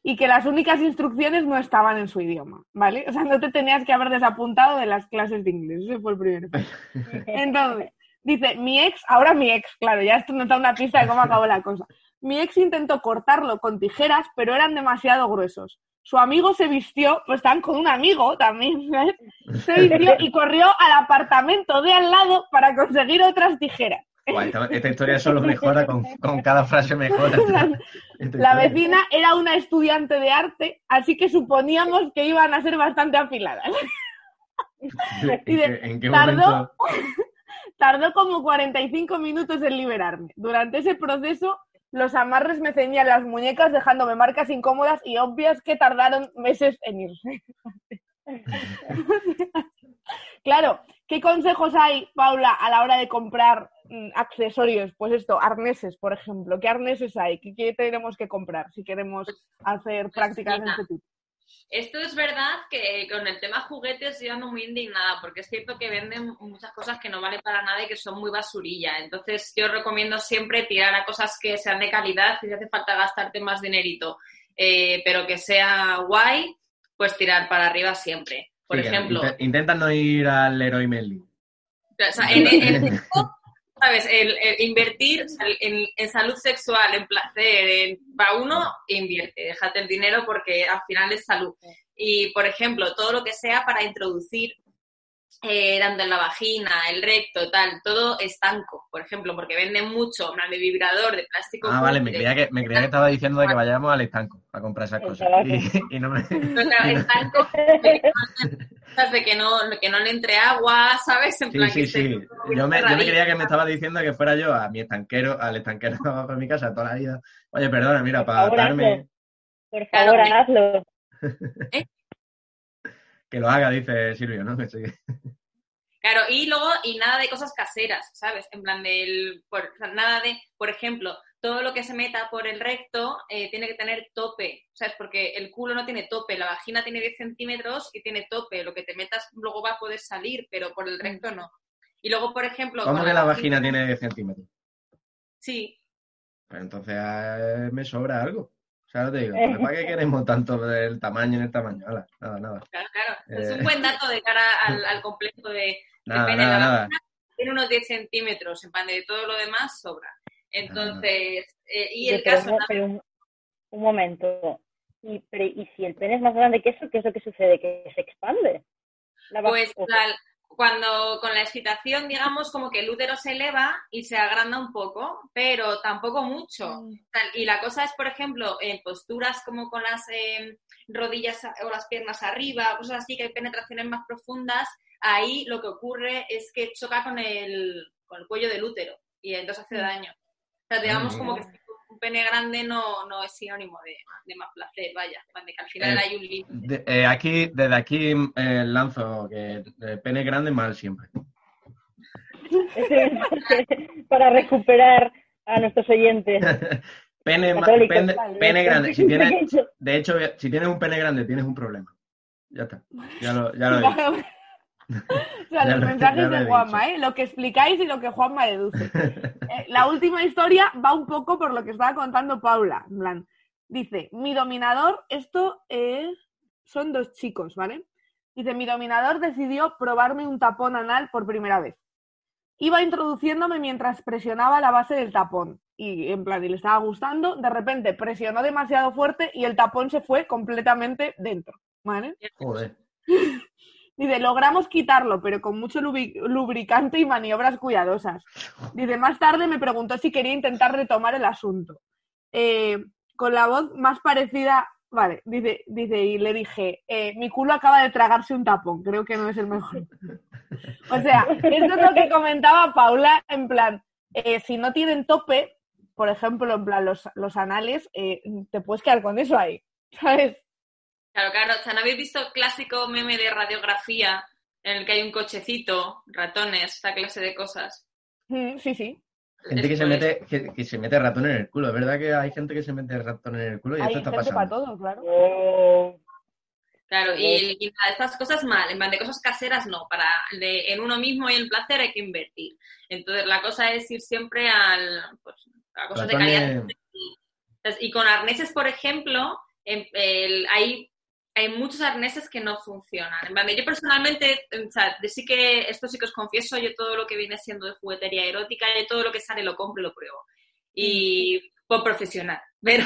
Y que las únicas instrucciones no estaban en su idioma, ¿vale? O sea, no te tenías que haber desapuntado de las clases de inglés. Ese fue el primer paso. Entonces, dice, mi ex, ahora mi ex, claro, ya esto nos da una pista de cómo acabó la cosa. Mi ex intentó cortarlo con tijeras, pero eran demasiado gruesos. Su amigo se vistió, pues estaban con un amigo también, ¿sabes? Se vistió y corrió al apartamento de al lado para conseguir otras tijeras. Esta, esta historia solo mejora con, con cada frase mejora. La vecina era una estudiante de arte, así que suponíamos que iban a ser bastante afiladas. ¿En qué, en qué? Tardó como 45 minutos en liberarme. Durante ese proceso, los amarres me ceñían las muñecas, dejándome marcas incómodas y obvias que tardaron meses en irse. claro, ¿qué consejos hay, Paula, a la hora de comprar mm, accesorios? Pues esto, arneses, por ejemplo. ¿Qué arneses hay? ¿Qué, qué tenemos que comprar si queremos hacer prácticas de este tipo? Esto es verdad que con el tema juguetes yo ando muy indignada, porque es cierto que venden muchas cosas que no valen para nada y que son muy basurilla. Entonces yo recomiendo siempre tirar a cosas que sean de calidad, si hace falta gastarte más dinerito, eh, pero que sea guay, pues tirar para arriba siempre. Por Sí, ejemplo, inte- Intenta no ir al Leroy Merlin. o sea, en, en- en esto, ¿sabes? El, el invertir en, en salud sexual, en placer, en, para uno, invierte, déjate el dinero porque al final es salud. Y, por ejemplo, todo lo que sea para introducir, eh, tanto en la vagina, el recto, tal, todo estanco, por ejemplo, porque venden mucho, de vibrador, de plástico. Ah, vale, me creía que, me creía que estaba diciendo de que vayamos al estanco a comprar esas cosas. Y, y no me... O sea, estanco, de que no, que no le entre agua, ¿sabes? En Sí, plan sí, que sí. Yo me, yo me creía que me estaba diciendo que fuera yo a mi estanquero, al estanquero abajo de mi casa toda la vida. Oye, perdona, mira, para atarme, Por favor, hazlo. Que lo haga, dice Silvio, ¿no? Sí. Claro, y luego, y nada de cosas caseras, ¿sabes? En plan del, por, o sea, nada de, por ejemplo, todo lo que se meta por el recto eh, tiene que tener tope, ¿sabes? Porque el culo no tiene tope, la vagina tiene 10 centímetros y tiene tope, lo que te metas luego va a poder salir, pero por el recto no. Y luego, por ejemplo... ¿Cómo que la vagina tiene 10 centímetros? Sí, Pues entonces eh, me sobra algo. O sea, te digo, ¿para qué queremos tanto del tamaño en el tamaño? Hala, nada, nada. Claro, claro. Es Eh. un buen dato de cara al, al complejo de, de Nada, pene. nada, La nada. tiene unos 10 centímetros, en plan de todo lo demás sobra. Entonces, eh, y el pero, caso un- pero un, un momento. Y, pero, ¿Y si el pene es más grande que eso, qué es lo que sucede? ¿Que se expande? La Pues la- cuando con la excitación, digamos, como que el útero se eleva y se agranda un poco, pero tampoco mucho. Tal- Y la cosa es, por ejemplo, en posturas como con las eh, rodillas o las piernas arriba, cosas así, que hay penetraciones más profundas, ahí lo que ocurre es que choca con el, con el cuello del útero y entonces hace daño. O sea, digamos Mm. como que un pene grande no, no es sinónimo de, de más placer, vaya, de que al final Eh, hay un límite. De- eh, aquí, desde aquí eh, lanzo que eh, pene grande mal siempre. para recuperar a nuestros oyentes. Pene, ma- católicos, pene, vale. pene grande. Si tienes, de hecho, si tienes un pene grande, tienes un problema. Ya está. Ya lo, ya lo he dicho. O sea, los lo- mensajes de Juanma, ¿eh? Lo que explicáis y lo que Juanma deduce. Eh, la última historia va un poco por lo que estaba contando Paula. En plan, dice, mi dominador, esto es... son dos chicos, ¿vale? Dice, mi dominador decidió probarme un tapón anal por primera vez. Iba introduciéndome mientras presionaba la base del tapón. Y en plan, y le estaba gustando. De repente presionó demasiado fuerte y el tapón se fue completamente dentro. ¿Vale? Joder. Dice, logramos quitarlo, pero con mucho lubricante y maniobras cuidadosas. Dice, más tarde me preguntó si quería intentar retomar el asunto. Eh, con la voz más parecida, vale, dice, dice y le dije, eh, mi culo acaba de tragarse un tapón, creo que no es el mejor. o sea, esto es lo que comentaba Paula, en plan, eh, si no tienen tope, por ejemplo, en plan los, los anales, eh, te puedes quedar con eso ahí, ¿sabes? Claro, claro. O sea, ¿no habéis visto el clásico meme de radiografía en el que hay un cochecito, ratones, esa clase de cosas? Mm, sí, sí. Gente que se, mete, que, que se mete ratón en el culo. Es verdad que hay gente que se mete ratón en el culo y Hay esto está gente para pasando. todo, claro. Oh, Claro, y, y nada, estas cosas mal, en plan de cosas caseras no, para de- en uno mismo y el placer hay que invertir. Entonces la cosa es ir siempre al, pues, a cosas de calidad. Y con arneses, por ejemplo, en- el- hay, hay muchos arneses que no funcionan. En plan yo personalmente, o sea, sí que, esto sí que os confieso, yo todo lo que viene siendo de juguetería erótica, yo todo lo que sale lo compro y lo pruebo. Y por profesional. Pero,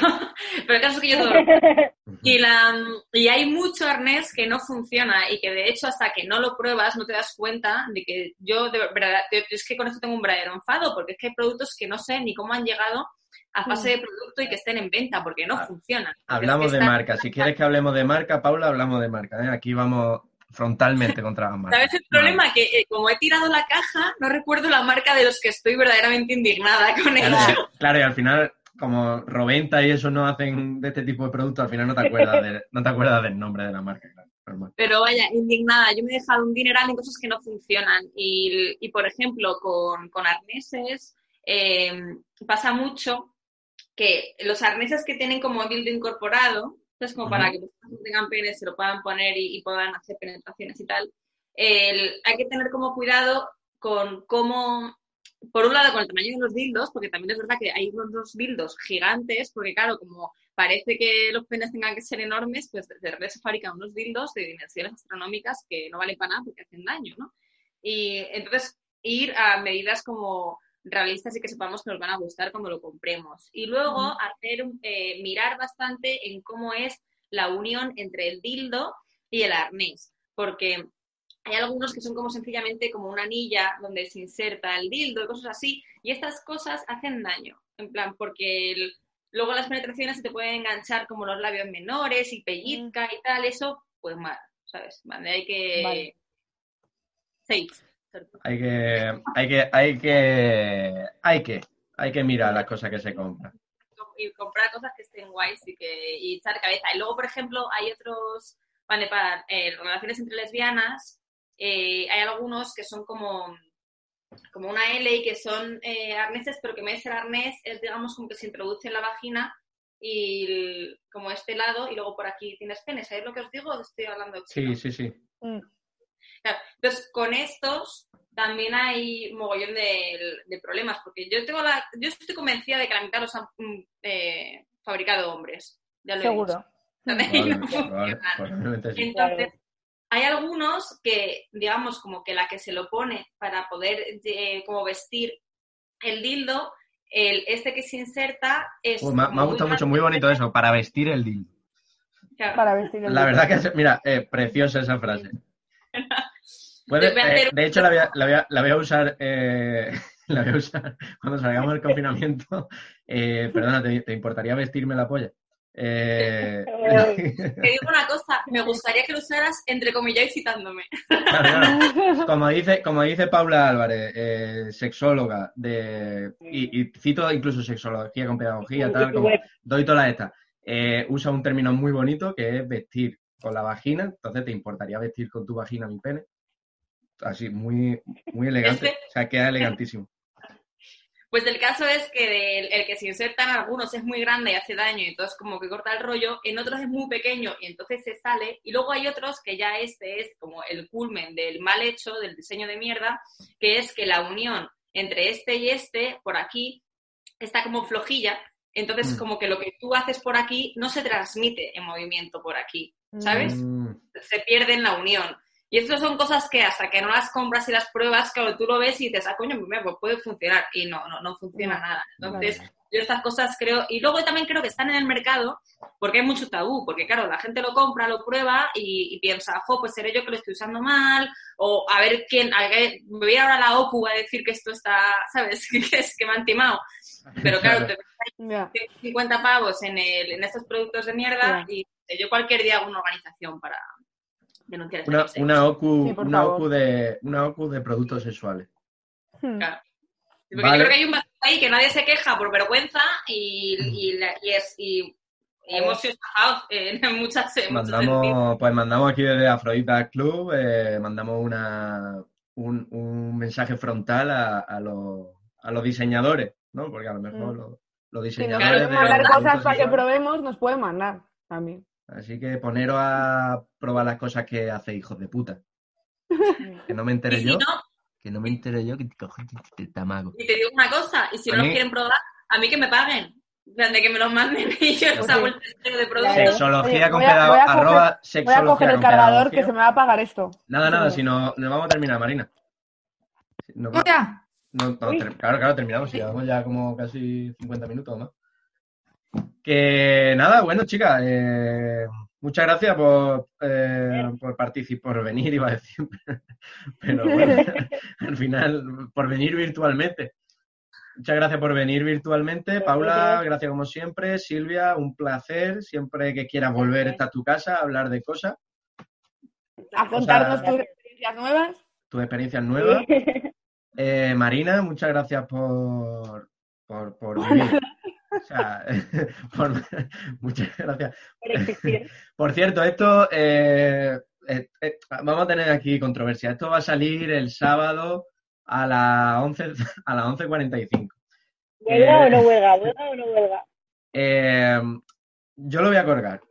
pero el caso es que yo todo lo y, la, y hay mucho arnés que no funciona y que de hecho hasta que no lo pruebas no te das cuenta de que yo de verdad, es que con esto tengo un verdadero enfado porque es que hay productos que no sé ni cómo han llegado a fase de producto y que estén en venta porque no Ah, funcionan. Hablamos de marca. Si quieres que hablemos de marca, Paula, hablamos de marca. ¿eh? Aquí vamos frontalmente contra las marcas. ¿Sabes el problema? Que eh, como he tirado la caja, no recuerdo la marca de los que estoy verdaderamente indignada con Claro, ello. claro, y al final, como Roventa y eso no hacen de este tipo de productos, al final no te acuerdas, de- no te acuerdas del nombre de la marca. Claro. Pero vaya, indignada. Yo me he dejado un dineral en cosas que no funcionan. Y, y, por ejemplo, con, con arneses eh, pasa mucho que los arneses que tienen como dildo incorporado, es como para Ujú. que los que tengan pene se lo puedan poner y, y puedan hacer penetraciones y tal, el- hay que tener como cuidado con cómo, por un lado con el tamaño de los dildos, porque también es verdad que hay unos dildos gigantes, porque claro, como parece que los penes tengan que ser enormes, pues de repente se fabrican unos dildos de dimensiones astronómicas que no valen para nada porque hacen daño, ¿no? Y entonces ir a medidas como realistas y que sepamos que nos van a gustar cuando lo compremos. Y luego hacer, eh, mirar bastante en cómo es la unión entre el dildo y el arnés, porque hay algunos que son como sencillamente como una anilla donde se inserta el dildo y cosas así, y estas cosas hacen daño, en plan, porque el- luego las penetraciones se te pueden enganchar como los labios menores y pellizca y tal, eso, pues mal, ¿sabes? Vale, hay que... Vale. Hay que, hay que, hay que, hay que, hay que mirar las cosas que se compran. y comprar cosas que estén guays y que y echar cabeza. Y luego, por ejemplo, hay otros, vale, para eh, relaciones entre lesbianas, eh, hay algunos que son como, como una L y que son eh, arneses, pero que en vez de ser arnés es, digamos, como que se introduce en la vagina y el- como este lado y luego por aquí tienes pene. ¿Sabéis lo que os digo? Estoy hablando Sí, sí, sí. Mm. Claro, Entonces, con estos también hay mogollón de, de problemas, porque yo tengo la, yo estoy convencida de que la mitad los han mm, eh, fabricado hombres. Ya lo he Seguro. dicho. Entonces, no Probable- funcionan. probable- probablemente sí. Entonces, hay algunos que, digamos, como que la que se lo pone para poder eh, como vestir el dildo, el, este que se inserta es... Pues me, ha- gustado mucho, muy bonito eso, para vestir el dildo. Claro. Para vestir el La dildo. verdad que, es- mira, eh, preciosa esa frase. Puede- eh, de hecho, la voy a, la voy a- la voy a usar, eh, la voy a usar cuando salgamos del confinamiento. Eh, perdona, ¿te, te importaría vestirme la polla? Eh, Te digo una cosa, me gustaría que lo usaras entre comillas y citándome. claro, claro. Como dice, como dice Paula Álvarez, eh, sexóloga, de, y, y cito incluso sexología con pedagogía, tal, como, doy estas. Eh, usa un término muy bonito que es vestir con la vagina. Entonces, ¿te importaría vestir con tu vagina mi pene? Así, muy, muy elegante. Este- O sea, queda elegantísimo. Pues el caso es que el, el que se inserta en algunos es muy grande y hace daño y entonces como que corta el rollo, en otros es muy pequeño y entonces se sale, y luego hay otros que ya este es como el culmen del mal hecho, del diseño de mierda, que es que la unión entre este y este, por aquí, está como flojilla, entonces Mm. como que lo que tú haces por aquí no se transmite en movimiento por aquí, ¿sabes? Mm, se pierde en la unión. Y estas son cosas que hasta que no las compras y las pruebas, claro, tú lo ves y dices, ah, coño, mira, pues puede funcionar. Y no, no, no funciona No. nada. Entonces, yo estas cosas creo, y luego también creo que están en el mercado porque hay mucho tabú, porque claro, la gente lo compra, lo prueba y, y piensa, jo, pues seré yo que lo estoy usando mal, o a ver quién, a ver, me voy ahora a la OCU a decir que esto está, ¿sabes? que es que me han timado. Pero claro, te Ya. 50 pavos en, el, en estos productos de mierda y yo cualquier día hago una organización para denunciar esta Una, una OCU, Sí, una. OCU de, una OCU de productos sexuales. Hmm. Claro. Porque Vale. yo creo que hay un vacío ahí que nadie se queja por vergüenza y, y, la- y es, y, y hemos sido en muchas en. Mandamos, pues mandamos aquí desde Afrodita Club, eh, mandamos una, un, un mensaje frontal a, a los, a los diseñadores, ¿no? Porque a lo mejor Mm. los, los Si nos quieren mandar cosas para que probemos, nos pueden mandar también. Así que poneros a probar las cosas que hace hijos de puta. Que no me si yo, no, que no me entere yo que te cojo el tamago. y te digo una cosa, y si no los quieren probar, a mí que me paguen. De que me los manden y yo les Ok. hago el testeo de productos. Claro. Sexología con voy a- pedago- voy a coger- arroba Voy a sexología coger el cargador que pedagogía. se me va a apagar esto. Nada, nada, Sí. si no, nos vamos a terminar, Marina. Nos. No, claro, claro, terminamos. y Llevamos ya como casi 50 minutos o más. Que nada, bueno, chicas, eh, muchas gracias por, eh, por participar, por venir, iba a decir. Pero bueno, al final, por venir virtualmente. Muchas gracias por venir virtualmente. Paula, Gracias. como siempre. Silvia, un placer. Siempre que quieras volver, está a tu casa a hablar de cosas, A contarnos sea- tus experiencias nuevas. tus experiencias nuevas. Eh, Marina, muchas gracias por, por, por. O sea, por- muchas gracias. por cierto, esto eh, eh, eh, vamos a tener aquí controversia. Esto va a salir el sábado a las 11 a las 11.45. ¿Huelga o no huelga? ¿Huelga o no huelga? Yo lo voy a colgar,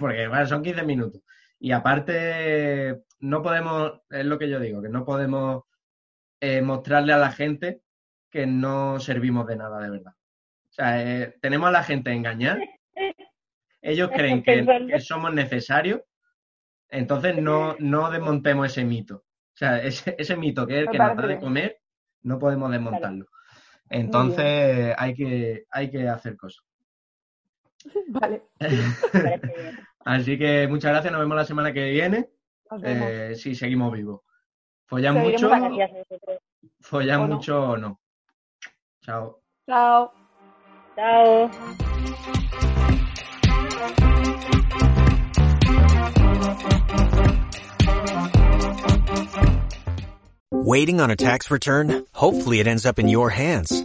porque bueno, son 15 minutos. Y aparte, no podemos, es lo que yo digo, que no podemos eh, mostrarle a la gente que no servimos de nada de verdad. O sea, eh, tenemos a la gente a engañar. Ellos creen que, que somos necesarios. Entonces no, no desmontemos ese mito. O sea, ese, ese mito que es el que nos da de comer, no podemos desmontarlo. Entonces hay que, hay que hacer cosas. Vale. Así que muchas gracias, nos vemos la semana que viene, eh, si seguimos vivos. ¿Follan mucho? aquí. Gracias a vosotros. ¿Follan ¿O no? mucho o no? Chao. Chao. Chao. Waiting on a tax return? Hopefully it ends up in your hands.